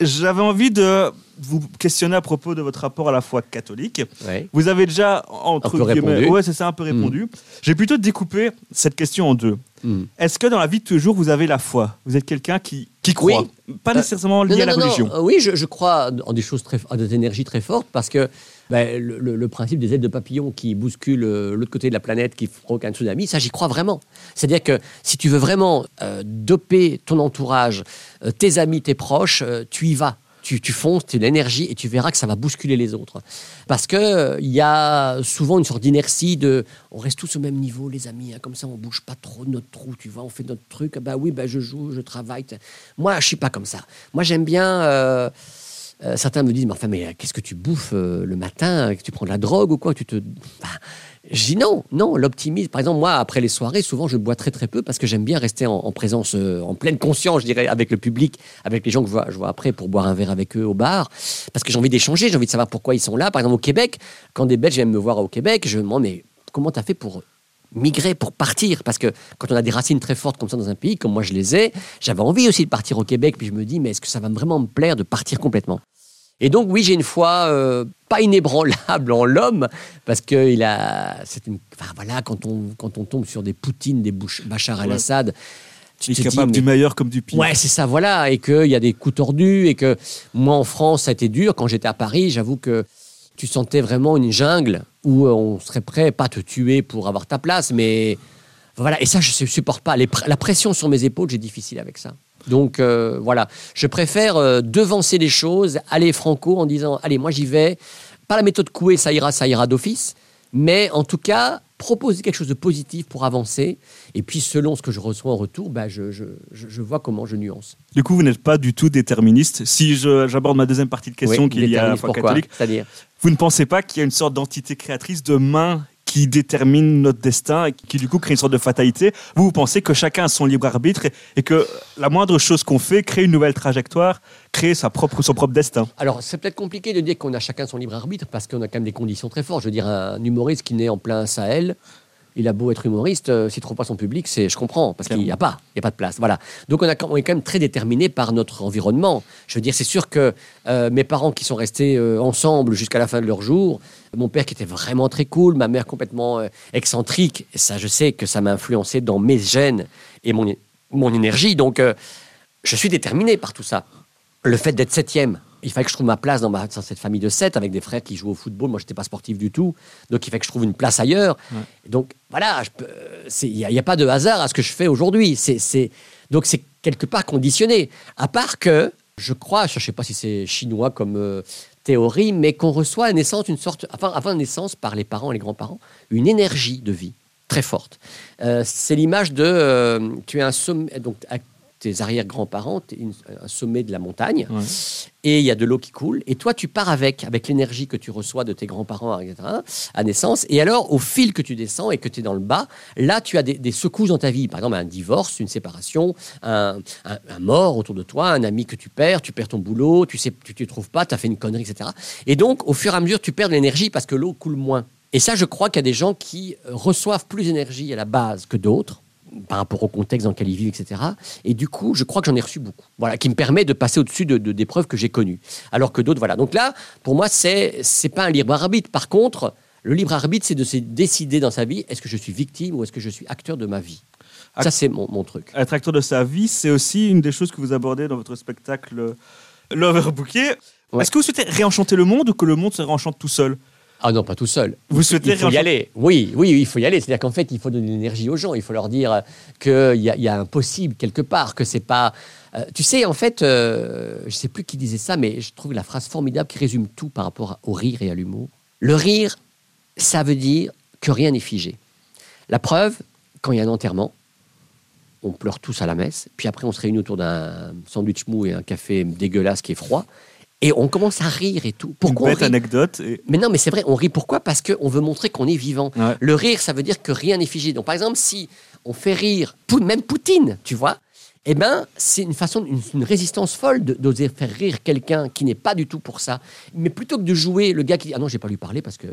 j'avais envie de vous questionner à propos de votre rapport à la foi catholique. Ouais. Vous avez déjà, entre guillemets, ouais, c'est ça, un peu répondu. J'ai plutôt découpé cette question en deux. Mhm. Est-ce que dans la vie de tous les jours, vous avez la foi? Vous êtes quelqu'un qui, qui croit Pas Euh, nécessairement lié Non, à la non, non, religion. Oui, je, je crois en des choses très, en des énergies très fortes parce que ben, le, le- le principe des ailes de papillon qui bousculent euh, l'autre côté de la planète, qui provoquent un tsunami, ça j'y crois vraiment. C'est-à-dire que si tu veux vraiment euh, doper ton entourage, euh, tes amis, tes proches, euh, tu y vas. Tu, fonces, tu l'énergie et tu verras que ça va bousculer les autres. Parce que il y a souvent une sorte d'inertie de on reste tous au même niveau, les amis, hein, comme ça on bouge pas trop de notre trou, tu vois, on fait notre truc, bah oui, bah je joue, je travaille. Moi, je suis pas comme ça. Moi, j'aime bien. euh, euh, certains me disent, mais enfin, mais euh, qu'est-ce que tu bouffes euh, le matin? Que tu prends de la drogue ou quoi? Tu te. Je dis non, non, l'optimisme. Par exemple, moi, après les soirées, souvent, je bois très très peu parce que j'aime bien rester en, en présence, en pleine conscience, je dirais, avec le public, avec les gens que je vois, je vois après pour boire un verre avec eux au bar. Parce que j'ai envie d'échanger, j'ai envie de savoir pourquoi ils sont là. Par exemple, au Québec, quand des Belges viennent me voir au Québec, je me demande, mais comment tu as fait pour migrer, pour partir Parce que quand on a des racines très fortes comme ça dans un pays, comme moi je les ai, j'avais envie aussi de partir au Québec, puis je me dis, mais est-ce que ça va vraiment me plaire de partir complètement? Et donc, oui, j'ai une foi euh, pas inébranlable en l'homme, parce que il a. C'est une, enfin, voilà, quand on, quand on tombe sur des Poutines, des Bachar Ouais. el-Assad, tu dis, capable mais- du meilleur comme du pire. Ouais, c'est ça, voilà. Et qu'il y a des coups tordus. Et que moi, en France, ça a été dur. Quand j'étais à Paris, j'avoue que tu sentais vraiment une jungle où euh, on serait prêt, pas te tuer pour avoir ta place, mais voilà. Et ça, je ne supporte pas. Les la pression sur mes épaules, j'ai difficile avec ça. Donc euh, voilà, je préfère euh, devancer les choses, aller franco en disant allez, moi j'y vais. Pas la méthode couée, ça ira, ça ira d'office, mais en tout cas proposer quelque chose de positif pour avancer. Et puis selon ce que je reçois en retour, bah, je, je, je, je vois comment je nuance. Du coup, vous n'êtes pas du tout déterministe. Si j'aborde ma deuxième partie de question, Oui, qu'il y a la foi catholique, C'est-à-dire vous ne pensez pas qu'il y a une sorte d'entité créatrice de main qui détermine notre destin et qui du coup crée une sorte de fatalité? Vous, vous pensez que chacun a son libre arbitre et, et que la moindre chose qu'on fait crée une nouvelle trajectoire, crée sa propre, son propre destin? Alors, c'est peut-être compliqué de dire qu'on a chacun son libre arbitre parce qu'on a quand même des conditions très fortes. Je veux dire, un humoriste qui naît en plein Sahel, il a beau être humoriste, euh, s'il ne trouve pas son public, c'est, je comprends, parce qu'il n'y a pas, il y a pas de place. Voilà. Donc, on, a, est quand même très déterminé par notre environnement. Je veux dire, c'est sûr que euh, mes parents qui sont restés euh, ensemble jusqu'à la fin de leur jour, mon père qui était vraiment très cool, ma mère complètement excentrique, ça, je sais que ça m'a influencé dans mes gènes et mon, mon énergie. Donc, je suis déterminé par tout ça le fait d'être septième, il fallait que je trouve ma place dans, ma- dans cette famille de sept avec des frères qui jouent au football. Moi, je n'étais pas sportif du tout. Donc, il fallait que je trouve une place ailleurs. Donc, voilà, c'est- il n'y a, pas de hasard à ce que je fais aujourd'hui. C'est, donc, c'est quelque part conditionné. À part que, je crois, je ne sais pas si c'est chinois comme euh, théorie, mais qu'on reçoit à naissance une sorte, enfin, avant la naissance, par les parents et les grands-parents, une énergie de vie très forte. Euh, c'est l'image de, euh, tu es un sommet, donc, à tes arrière-grands-parents, tu es une- un sommet de la montagne Ouais. et il y a de l'eau qui coule, et toi tu pars avec, avec l'énergie que tu reçois de tes grands-parents, etc., à naissance, et alors au fil que tu descends et que tu es dans le bas, là tu as des, des secousses dans ta vie, par exemple un divorce, une séparation, un, un- un mort autour de toi, un ami que tu perds, tu perds ton boulot, tu sais, tu ne trouves pas, tu as fait une connerie, etc. Et donc au fur et à mesure tu perds de l'énergie parce que l'eau coule moins. Et ça je crois qu'il y a des gens qui reçoivent plus d'énergie à la base que d'autres par rapport au contexte dans lequel ils vivent, etc. Et du coup, je crois que j'en ai reçu beaucoup. Voilà, qui me permet de passer au-dessus de, de- d'épreuves que j'ai connues. Alors que d'autres, voilà. Donc là, pour moi, c'est c'est pas un libre arbitre. Par contre, le libre arbitre, c'est de se décider dans sa vie est-ce que je suis victime ou est-ce que je suis acteur de ma vie? Ça, c'est mon, mon truc. Être acteur de sa vie, c'est aussi une des choses que vous abordez dans votre spectacle euh, L'Overbooké. Ouais. Est-ce que vous souhaitez réenchanter le monde ou que le monde se réenchante tout seul? Ah non, pas tout seul. Vous souhaitez Il faut y aller. Oui, oui, oui, il faut y aller. C'est-à-dire qu'en fait, il faut donner de l'énergie aux gens. Il faut leur dire qu'il y, a- il y a un possible quelque part, que c'est pas. euh, tu sais, en fait, euh, je sais plus qui disait ça, mais je trouve la phrase formidable qui résume tout par rapport au rire et à l'humour. Le rire, ça veut dire que rien n'est figé. La preuve, quand il y a un enterrement, on pleure tous à la messe, puis après on se réunit autour d'un sandwich mou et un café dégueulasse qui est froid, et on commence à rire et tout. Pourquoi Une on bête rit anecdote. Et... mais non, mais c'est vrai, on rit pourquoi? Parce qu'on veut montrer qu'on est vivant. Ouais. Le rire, ça veut dire que rien n'est figé. Donc, par exemple, si on fait rire, même Poutine, tu vois, eh ben, c'est une façon, une, une résistance folle d'oser faire rire quelqu'un qui n'est pas du tout pour ça. Mais plutôt que de jouer le gars qui dit Ah non, j'ai pas lui parler parce que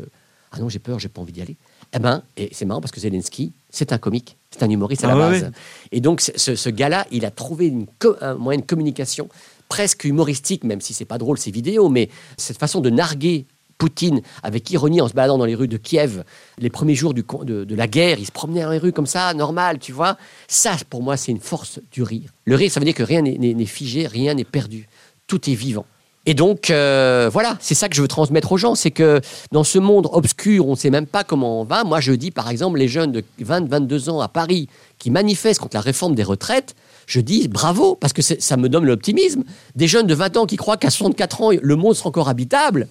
Ah non, j'ai peur, j'ai pas envie d'y aller. Eh ben, et c'est marrant parce que Zelensky, c'est un comique, c'est un humoriste à Ah la ouais, base. Et donc, ce, gars-là, il a trouvé une un moyen de communication presque humoristique, même si c'est pas drôle ces vidéos, mais cette façon de narguer Poutine avec ironie en se baladant dans les rues de Kiev, les premiers jours du, de, la guerre, il se promenait dans les rues comme ça, normal, tu vois. Ça, pour moi, c'est une force du rire. Le rire, ça veut dire que rien n'est- figé, rien n'est perdu. Tout est vivant. Et donc, euh, voilà, c'est ça que je veux transmettre aux gens, c'est que dans ce monde obscur, on ne sait même pas comment on va. Moi, je dis, par exemple, les jeunes de 20, 22 ans à Paris qui manifestent contre la réforme des retraites, je dis bravo, parce que ça me donne l'optimisme. Des jeunes de 20 ans qui croient qu'à 64 ans, le monde sera encore habitable,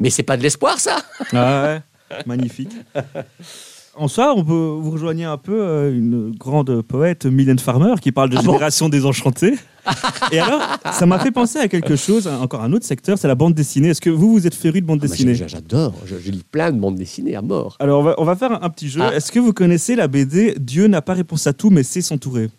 mais c'est pas de l'espoir, ça. Ah ouais, (laughs) magnifique. En soi, on peut vous rejoigner un peu euh, une grande poète, Mylène Farmer, qui parle de Ah bon génération désenchantée. Et alors, ça m'a fait penser à quelque chose, à encore un autre secteur, c'est la bande dessinée. Est-ce que vous, vous êtes féru de bande Ah, dessinée j'a- J'adore, je, je lis plein de bandes dessinées à mort. Alors, on va, on va faire un, un petit jeu. Ah. Est-ce que vous connaissez la BD Dieu n'a pas réponse à tout, mais sait s'entourer?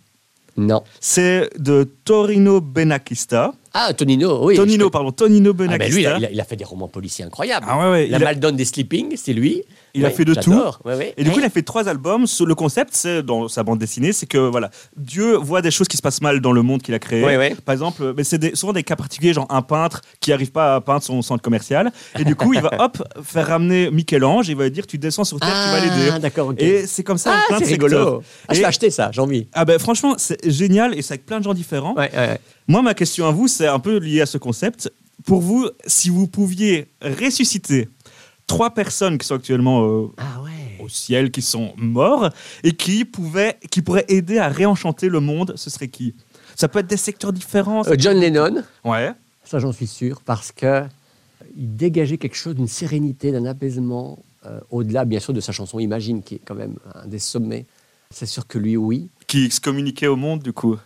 Non. C'est de Torino Benakista. Ah, Tonino, oui. Tonino, pardon, Tonino Ah, ben lui, il a, il fait des romans policiers incroyables. Ah ouais, ouais, La Maldonne des Sleeping, c'est lui. Il a fait de j'adore. Ouais. Et du coup, il a fait trois albums. Le concept, c'est dans sa bande dessinée, c'est que voilà, Dieu voit des choses qui se passent mal dans le monde qu'il a créé. Ouais, ouais. Par exemple, mais c'est des- souvent des cas particuliers, genre un peintre qui n'arrive pas à peindre son centre commercial. Et du coup, il va (laughs) hop faire ramener Michel-Ange. et Il va lui dire, tu descends sur terre, tu vas l'aider. Ah, d'accord, ok. Et c'est comme ça. Ah, c'est rigolo. Ah, je vais acheter ça, j'ai envie. Ah ben franchement, c'est génial et c'est avec plein de gens différents. Ouais, ouais. Moi, ma question à vous, c'est un peu lié à ce concept. Pour vous, si vous pouviez ressusciter trois personnes qui sont actuellement euh, Ah ouais. au ciel, qui sont morts et qui pouvaient, qui pourraient aider à réenchanter le monde, ce serait qui? Ça peut être des secteurs différents. Euh, John Lennon, Ouais. ça j'en suis sûr, parce que il dégageait quelque chose d'une sérénité, d'un apaisement, euh, au-delà bien sûr de sa chanson Imagine, qui est quand même un des sommets. C'est sûr que lui, oui. Qui se communiquait au monde, du coup.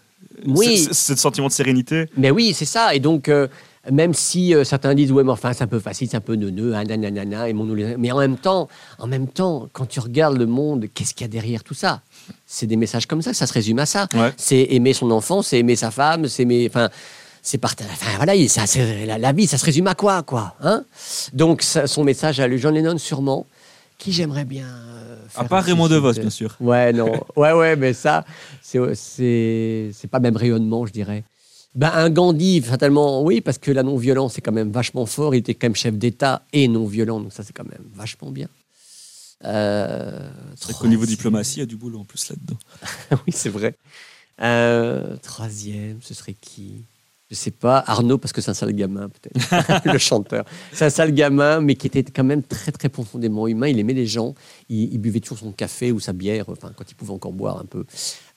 Oui. Ce sentiment de sérénité. Mais oui, c'est ça. Et donc, euh, même si euh, certains disent, ouais, mais enfin, c'est un peu facile, c'est un peu neuneux, hein, nanana, et mon- mais en même temps, en même temps, quand tu regardes le monde, qu'est-ce qu'il y a derrière tout ça? C'est des messages comme ça, ça se résume à ça. Ouais. C'est aimer son enfant, c'est aimer sa femme, c'est aimer, enfin, c'est partager. Enfin voilà, il- ça, la, la vie, ça se résume à quoi, quoi hein? Donc, ça- son message à John Lennon, sûrement, qui j'aimerais bien. euh, À faire part Raymond. DeVos, bien sûr. Ouais, non. (laughs) Ouais, ouais, mais ça, c'est- c'est c'est pas même rayonnement, je dirais. Ben, un Gandhi, fatalement, oui, parce que la non-violence, c'est quand même vachement fort. Il était quand même chef d'État et non-violent, donc ça, c'est quand même vachement bien. Euh, C'est vrai qu'au niveau diplomatie, il y a du boulot en plus là-dedans. (laughs) oui, c'est vrai. Euh, troisième, ce serait qui? Je sais pas. Arnaud, parce que c'est un sale gamin, peut-être. (laughs) le chanteur. C'est un sale gamin, mais qui était quand même très, très profondément humain. Il aimait les gens. Il, buvait toujours son café ou sa bière, enfin, quand il pouvait encore boire un peu,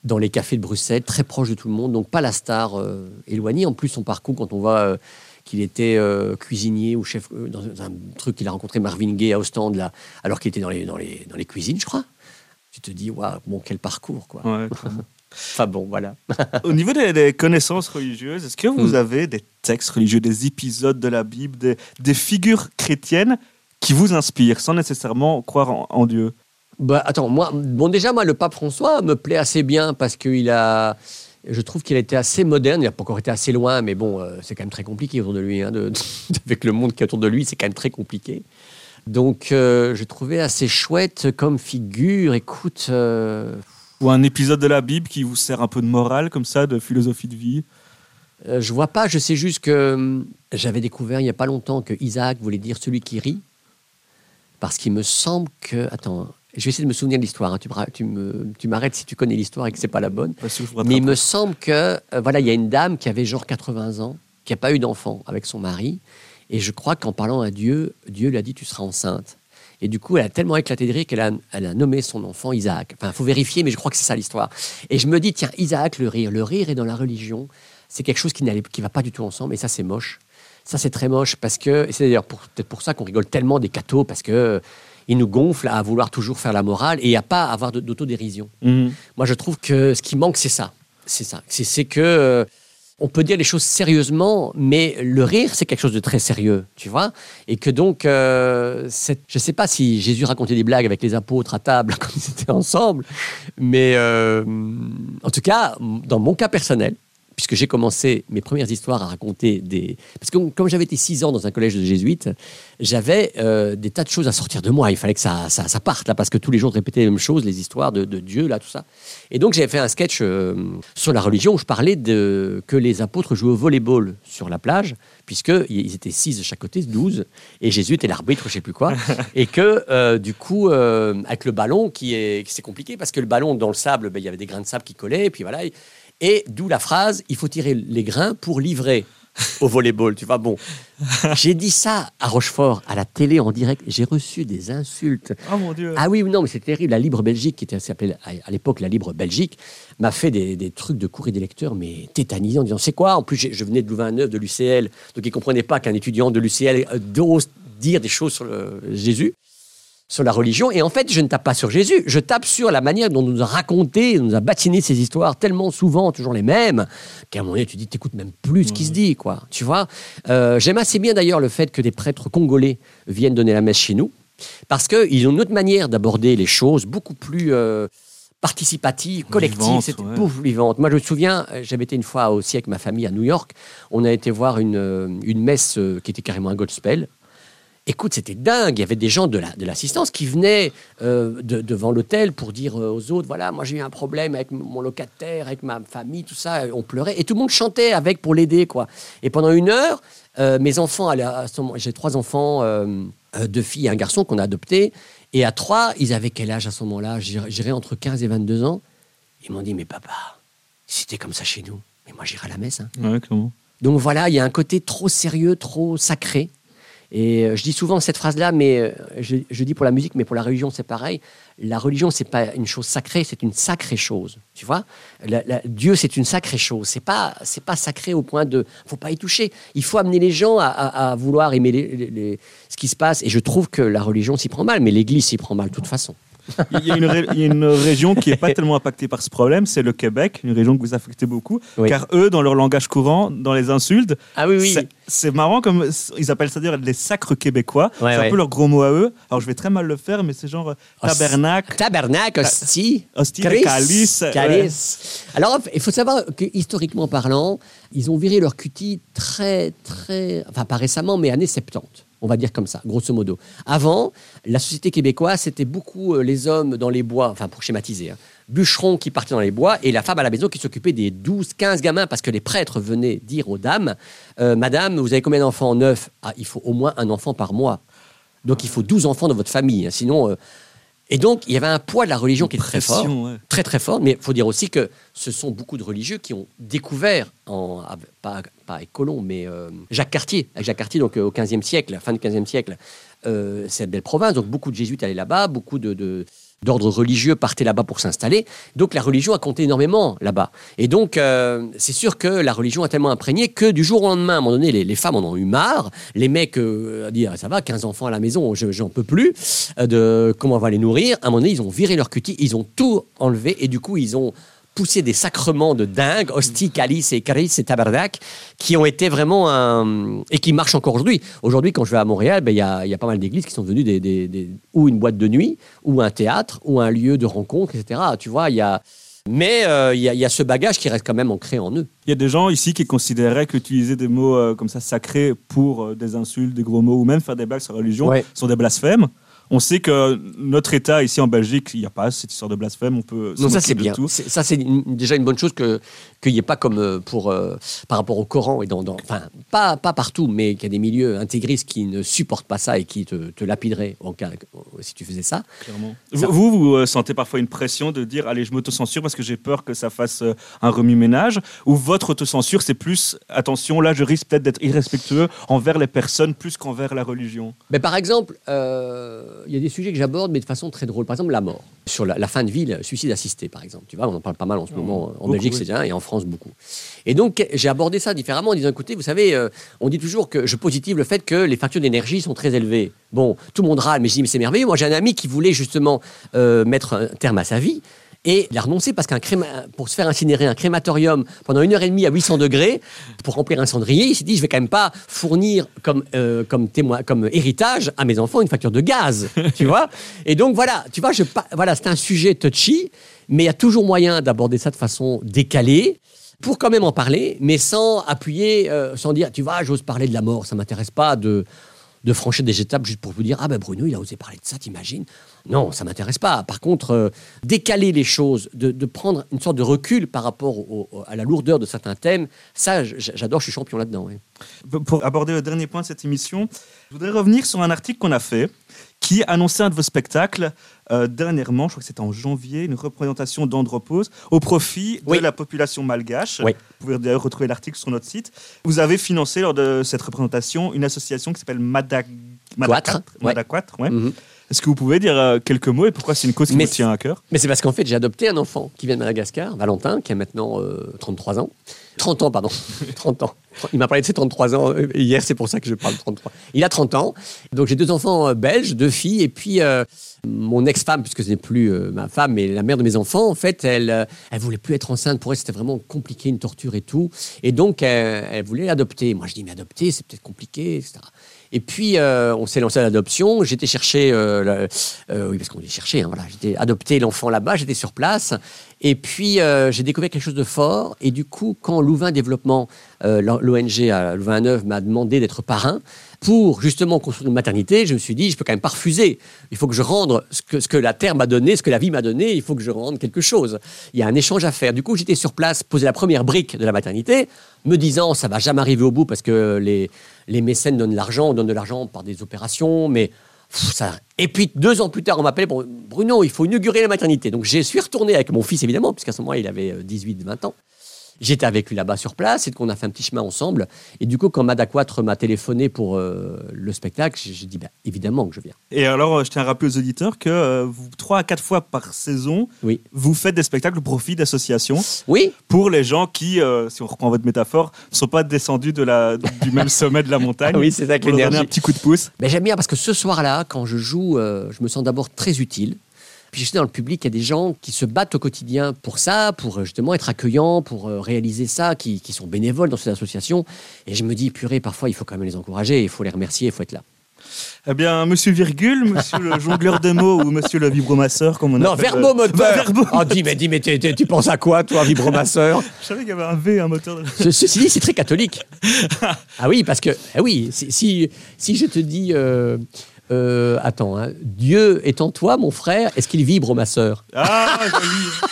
dans les cafés de Bruxelles, très proche de tout le monde. Donc, pas la star euh, éloignée. En plus, son parcours, quand on voit. euh, qu'il était euh, cuisinier ou chef dans un truc qu'il a rencontré Marvin Gaye à Ostende là, alors qu'il était dans les, dans, les, dans les cuisines, je crois. Tu te dis, waouh, bon, quel parcours, quoi. Enfin bon, voilà. Au niveau des, des connaissances religieuses, est-ce que vous Mm. avez des textes religieux, des épisodes de la Bible, des, des figures chrétiennes qui vous inspirent sans nécessairement croire en, en Dieu? Bah, attends, moi, bon, déjà, moi, le pape François me plaît assez bien parce qu'il a. Je trouve qu'il a été assez moderne. Il n'a pas encore été assez loin, mais bon, euh, c'est quand même très compliqué autour de lui. hein, de- (laughs) avec le monde qui est autour de lui, c'est quand même très compliqué. Donc, euh, j'ai trouvé assez chouette comme figure. Écoute, euh, Ou un épisode de la Bible qui vous sert un peu de morale, comme ça, de philosophie de vie? Euh, je vois pas. Je sais juste que hum, j'avais découvert il n'y a pas longtemps que Isaac voulait dire celui qui rit. Parce qu'il me semble que. Attends, je vais essayer de me souvenir de l'histoire. hein. Tu, me- tu me- tu m'arrêtes si tu connais l'histoire et que c'est pas la bonne. Que Mais il me semble que, euh, voilà, il y a une dame qui avait genre 80 ans, qui n'a pas eu d'enfant avec son mari. Et je crois qu'en parlant à Dieu, Dieu lui a dit Tu seras enceinte. Et du coup, elle a tellement éclaté de rire qu'elle a, elle a nommé son enfant Isaac. Enfin, il faut vérifier, mais je crois que c'est ça l'histoire. Et je me dis Tiens, Isaac, le rire. Le rire est dans la religion. C'est quelque chose qui ne va pas du tout ensemble. Et ça, c'est moche. Ça, c'est très moche parce que, et c'est d'ailleurs peut-être pour ça qu'on rigole tellement des cathos, parce que euh, ils nous gonflent à vouloir toujours faire la morale et à pas avoir d'autodérision. Mhm. Moi, je trouve que ce qui manque, c'est ça. C'est ça. C'est c'est que euh, on peut dire les choses sérieusement, mais le rire, c'est quelque chose de très sérieux, tu vois. Et que donc, euh, je ne sais pas si Jésus racontait des blagues avec les apôtres à table (laughs) quand ils étaient ensemble, mais euh, en tout cas, dans mon cas personnel, puisque j'ai commencé mes premières histoires à raconter des... Parce que comme j'avais été six ans dans un collège de jésuites, j'avais euh, des tas de choses à sortir de moi. Il fallait que ça, ça, ça parte, là, parce que tous les jours, je répétais les mêmes choses, les histoires de, de Dieu, là, tout ça. Et donc, j'avais fait un sketch euh, sur la religion où je parlais de, que les apôtres jouaient au volleyball sur la plage, puisqu'ils étaient six de chaque côté, douze, et Jésus était l'arbitre, je sais plus quoi. (laughs) et que, euh, du coup, euh, avec le ballon, qui est, c'est compliqué, parce que le ballon, dans le sable, ben, il y avait des grains de sable qui collaient, et puis voilà. Et d'où la phrase il faut tirer les grains pour livrer au volleyball. Tu vois, bon. (laughs) J'ai dit ça à Rochefort, à la télé en direct. J'ai reçu des insultes. Oh mon Dieu Ah oui, non, mais c'est terrible. La Libre Belgique, qui était s'appelait à l'époque la Libre Belgique, m'a fait des, des trucs de courrier des lecteurs, mais tétanisants, en disant c'est quoi? En plus, je venais de Louvain-Neuve, de l'UCL, donc ils ne comprenaient pas qu'un étudiant de l'UCL euh, ose dire des choses sur le- Jésus, sur la religion. Et en fait, je ne tape pas sur Jésus, je tape sur la manière dont on nous a raconté, on nous a batiné ces histoires tellement souvent, toujours les mêmes, qu'à un moment donné, tu dis, t'écoutes même plus ce qui se dit, quoi. Tu vois? Euh, J'aime assez bien d'ailleurs le fait que des prêtres congolais viennent donner la messe chez nous, parce qu'ils ont une autre manière d'aborder les choses, beaucoup plus, euh, participative, collective, c'était ouais. pouf, vivante. Moi, je me souviens, j'avais été une fois aussi avec ma famille à New York. On a été voir une, euh, une messe qui était carrément un gospel. Écoute, c'était dingue. Il y avait des gens de la- de l'assistance qui venaient euh, de- devant l'hôtel pour dire euh, aux autres voilà, moi j'ai eu un problème avec mon locataire, avec ma famille, tout ça. On pleurait et tout le monde chantait avec pour l'aider, quoi. Et pendant une heure, euh, mes enfants, j'ai trois enfants, euh, deux filles et un garçon qu'on a adoptés. Et à trois, ils avaient quel âge à ce moment-là? J'irais entre 15 et 22 ans. Ils m'ont dit mais papa, si c'était comme ça chez nous, mais moi j'irais à la messe. hein. Ouais. Donc voilà, il y a un côté trop sérieux, trop sacré. Et euh, je dis souvent cette phrase-là, mais euh, je, dis pour la musique, mais pour la religion, c'est pareil. La religion, c'est pas une chose sacrée, c'est une sacrée chose. Tu vois, Dieu, c'est une sacrée chose. C'est pas, c'est pas sacré au point de, faut pas y toucher. Il faut amener les gens à, vouloir aimer les- les- ce qui se passe. Et je trouve que la religion s'y prend mal, mais l'Église s'y prend mal de toute façon. Il y, a une ré- il y a une région qui n'est pas (laughs) tellement impactée par ce problème, c'est le Québec, une région que vous affectez beaucoup. Oui. Car eux, dans leur langage courant, dans les insultes, Ah oui, oui. c'est- marrant comme ils appellent ça dire les sacres québécois. Ouais, c'est un peu leur gros mot à eux. Alors je vais très mal le faire, mais c'est genre euh, tabernacle, Tabernacle, hostie. hostie, Calice. calice. ouais. Calice. Alors, il faut savoir que historiquement parlant, ils ont viré leur cutie très, très, enfin pas récemment, mais années 70. On va dire comme ça, grosso modo. Avant, la société québécoise, c'était beaucoup euh, les hommes dans les bois, enfin pour schématiser, hein, bûcherons qui partaient dans les bois et la femme à la maison qui s'occupait des 12, 15 gamins parce que les prêtres venaient dire aux dames euh, Madame, vous avez combien d'enfants? Neuf. Ah, il faut au moins un enfant par mois. Donc il faut 12 enfants dans votre famille. hein, sinon. euh, Et donc, il y avait un poids de la religion qui était très fort. ouais. très très fort, mais il faut dire aussi que ce sont beaucoup de religieux qui ont découvert, en, avec- pas, pas avec Colomb, mais euh, Jacques Cartier, avec Jacques Cartier donc euh, au XVe siècle, fin du XVe siècle, euh, cette belle province, donc beaucoup de jésuites allaient là-bas, beaucoup de, de- d'ordres religieux partaient là-bas pour s'installer, donc la religion a compté énormément là-bas. Et donc euh, c'est sûr que la religion a tellement imprégné que du jour au lendemain, à un moment donné, les, femmes en ont eu marre, les mecs euh, ah, ça va, 15 enfants à la maison, je, j'en peux plus, euh, de comment on va les nourrir. À un moment donné, ils ont viré leur cutie, ils ont tout enlevé et du coup ils ont poussé des sacrements de dingue, hostie, calice et calice et tabarnak, qui ont été vraiment un... et qui marchent encore aujourd'hui. Aujourd'hui, quand je vais à Montréal, ben, il y, a, y a pas mal d'églises qui sont devenues des, des- des- ou une boîte de nuit, ou un théâtre, ou un lieu de rencontre, etc. Tu vois, il y a... Mais euh, il y, a- il y a ce bagage qui reste quand même ancré en eux. Il y a des gens ici qui considéraient qu'utiliser des mots euh, comme ça sacrés pour euh, des insultes, des gros mots, ou même faire des blagues sur la religion Ouais. sont des blasphèmes. On sait que notre État ici en Belgique, il n'y a pas cette histoire de blasphème. On peut. Non, ça c'est bien. tout. Ça c'est déjà une bonne chose que qu'il n'y ait pas comme euh, pour euh, par rapport au Coran et dans, dans- enfin pas pas partout, mais qu'il y a des milieux intégristes qui ne supportent pas ça et qui te, te lapideraient en cas si tu faisais ça. Clairement. Ça- Vous, vous, vous, euh, sentez parfois une pression de dire allez, je m'autocensure parce que j'ai peur que ça fasse un remue-ménage Ou votre autocensure, c'est plus attention, là, je risque peut-être d'être irrespectueux envers les personnes plus qu'envers la religion? Mais par exemple, euh, il y a des sujets que j'aborde, mais de façon très drôle. Par exemple, la mort. Sur la, la fin de vie, le suicide assisté, par exemple. Tu vois, on en parle pas mal en ce moment. En Belgique, oui. c'est bien, et en France, beaucoup. Et donc, j'ai abordé ça différemment en disant, écoutez, vous savez, euh, on dit toujours que je positive le fait que les factures d'énergie sont très élevées. Bon, tout le monde râle, mais je dis, mais c'est merveilleux. Moi, j'ai un ami qui voulait justement euh, mettre un terme à sa vie. Et il a renoncé parce qu'un créma- pour se faire incinérer un crématorium pendant une heure et demie à 800 degrés pour remplir un cendrier, il s'est dit je vais quand même pas fournir comme euh, comme témoin comme héritage à mes enfants une facture de gaz, (laughs) tu vois. Et donc voilà, tu vois, je voilà, c'est un sujet touchy, mais il y a toujours moyen d'aborder ça de façon décalée pour quand même en parler, mais sans appuyer, euh, sans dire tu vois, j'ose parler de la mort, ça m'intéresse pas de de franchir des étapes juste pour vous dire ah ben Bruno il a osé parler de ça t'imagines? Non ça m'intéresse pas par contre euh, décaler les choses de, de prendre une sorte de recul par rapport à la lourdeur de certains thèmes ça j'adore je suis champion là-dedans. Pour aborder le dernier point de cette émission, je voudrais revenir sur un article qu'on a fait qui annonçait un de vos spectacles euh, dernièrement, je crois que c'était en janvier, une représentation d'Andropause au profit de la population malgache. Oui. Vous pouvez d'ailleurs retrouver l'article sur notre site. Vous avez financé lors de cette représentation une association qui s'appelle Madag... Quatre, ouais. Madaquatre, ouais. Mhm. Est-ce que vous pouvez dire euh, quelques mots et pourquoi c'est une cause qui vous tient à cœur? Mais c'est parce qu'en fait, j'ai adopté un enfant qui vient de Madagascar, Valentin, qui a maintenant euh, 33 ans. 30 ans, pardon. (laughs) 30 ans. Il m'a parlé de ses 33 ans euh, hier, c'est pour ça que je parle de 33. Il a 30 ans. Donc j'ai deux enfants euh, belges, deux filles, et puis Mon ex-femme, puisque ce n'est plus euh, ma femme, mais la mère de mes enfants, en fait, elle, euh, elle voulait plus être enceinte. Pour elle, c'était vraiment compliqué, une torture et tout. Et donc, elle, voulait adopter. Moi, je dis, mais adopter, c'est peut-être compliqué, etc. Et puis, euh, on s'est lancé à l'adoption. J'étais chercher, euh, euh, oui, parce qu'on est cherché, hein, voilà. J'étais adopté l'enfant là-bas, j'étais sur place. Et puis, euh, j'ai découvert quelque chose de fort. Et du coup, quand Louvain Développement, euh, l'ONG à Louvain-Neuve, m'a demandé d'être parrain pour justement construire une maternité, je me suis dit, je peux quand même pas refuser. Il faut que je rende ce que, la terre m'a donné, ce que la vie m'a donné, il faut que je rende quelque chose. Il y a un échange à faire. Du coup, j'étais sur place, posé la première brique de la maternité, me disant, ça va jamais arriver au bout parce que les, mécènes donnent de l'argent, on donne de l'argent par des opérations, mais ça... Et puis deux ans plus tard, on m'appelait pour Bruno, il faut inaugurer la maternité. Donc je suis retourné avec mon fils évidemment, puisqu'à ce moment il avait 18-20 ans. J'étais avec lui là-bas sur place et qu'on a fait un petit chemin ensemble. Et du coup, quand Madaquatre m'a téléphoné pour euh, le spectacle, j'ai dit bah, évidemment que je viens. Et alors, euh, je tiens à rappeler aux auditeurs que euh, vous, à quatre fois par saison, Oui. vous faites des spectacles au profit d'associations Oui, pour les gens qui, euh, si on reprend votre métaphore, ne sont pas descendus de la, du même (laughs) sommet de la montagne. Oui, c'est ça avec donner un l'énergie. petit coup de pouce. Mais j'aime bien parce que ce soir-là, quand je joue, je me sens d'abord très utile. Puis je sais dans le public, il y a des gens qui se battent au quotidien pour ça, pour euh, justement être accueillants, pour euh, réaliser ça, qui, qui sont bénévoles dans cette association. Et je me dis, purée, parfois il faut quand même les encourager, il faut les remercier, il faut être là. Eh bien, monsieur Virgule, monsieur le jongleur de mots ou monsieur le vibromasseur, comme on non, appelle. euh, verbomoteur verbo- Oh, dis, mais, dis, mais t'es- tu penses à quoi, toi, vibromasseur? Je savais qu'il y avait un V, un moteur. de- Ce- Ceci dit, c'est très catholique. (laughs) Ah oui, parce que, ah oui, si, si, si je te dis, euh, euh, attends, hein, Dieu est en toi, mon frère, est-ce qu'il vibre, ma sœur? Ah.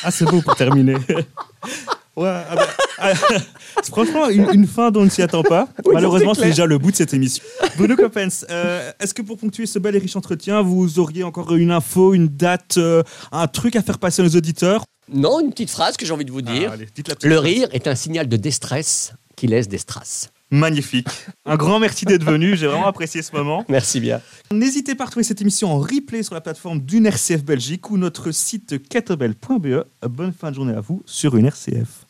Ah, c'est beau pour terminer. (laughs) Ouais, ah bah, ah, c'est (laughs) franchement une, une fin dont on ne s'y attend pas. Oui, Malheureusement, c'est déjà le bout de cette émission. Bruno Coppens, euh, est-ce que pour ponctuer ce bel et riche entretien, vous auriez encore une info, une date, euh, un truc à faire passer nos auditeurs? Non, une petite phrase que j'ai envie de vous dire. Ah, allez, petite Le phrase. rire est un signal de déstress qui laisse des strass. Magnifique. Un grand merci d'être venu. J'ai vraiment apprécié ce moment. Merci bien. N'hésitez pas à retrouver cette émission en replay sur la plateforme d'une RCF Belgique ou notre site kettlebell.be. Bonne fin de journée à vous sur une RCF.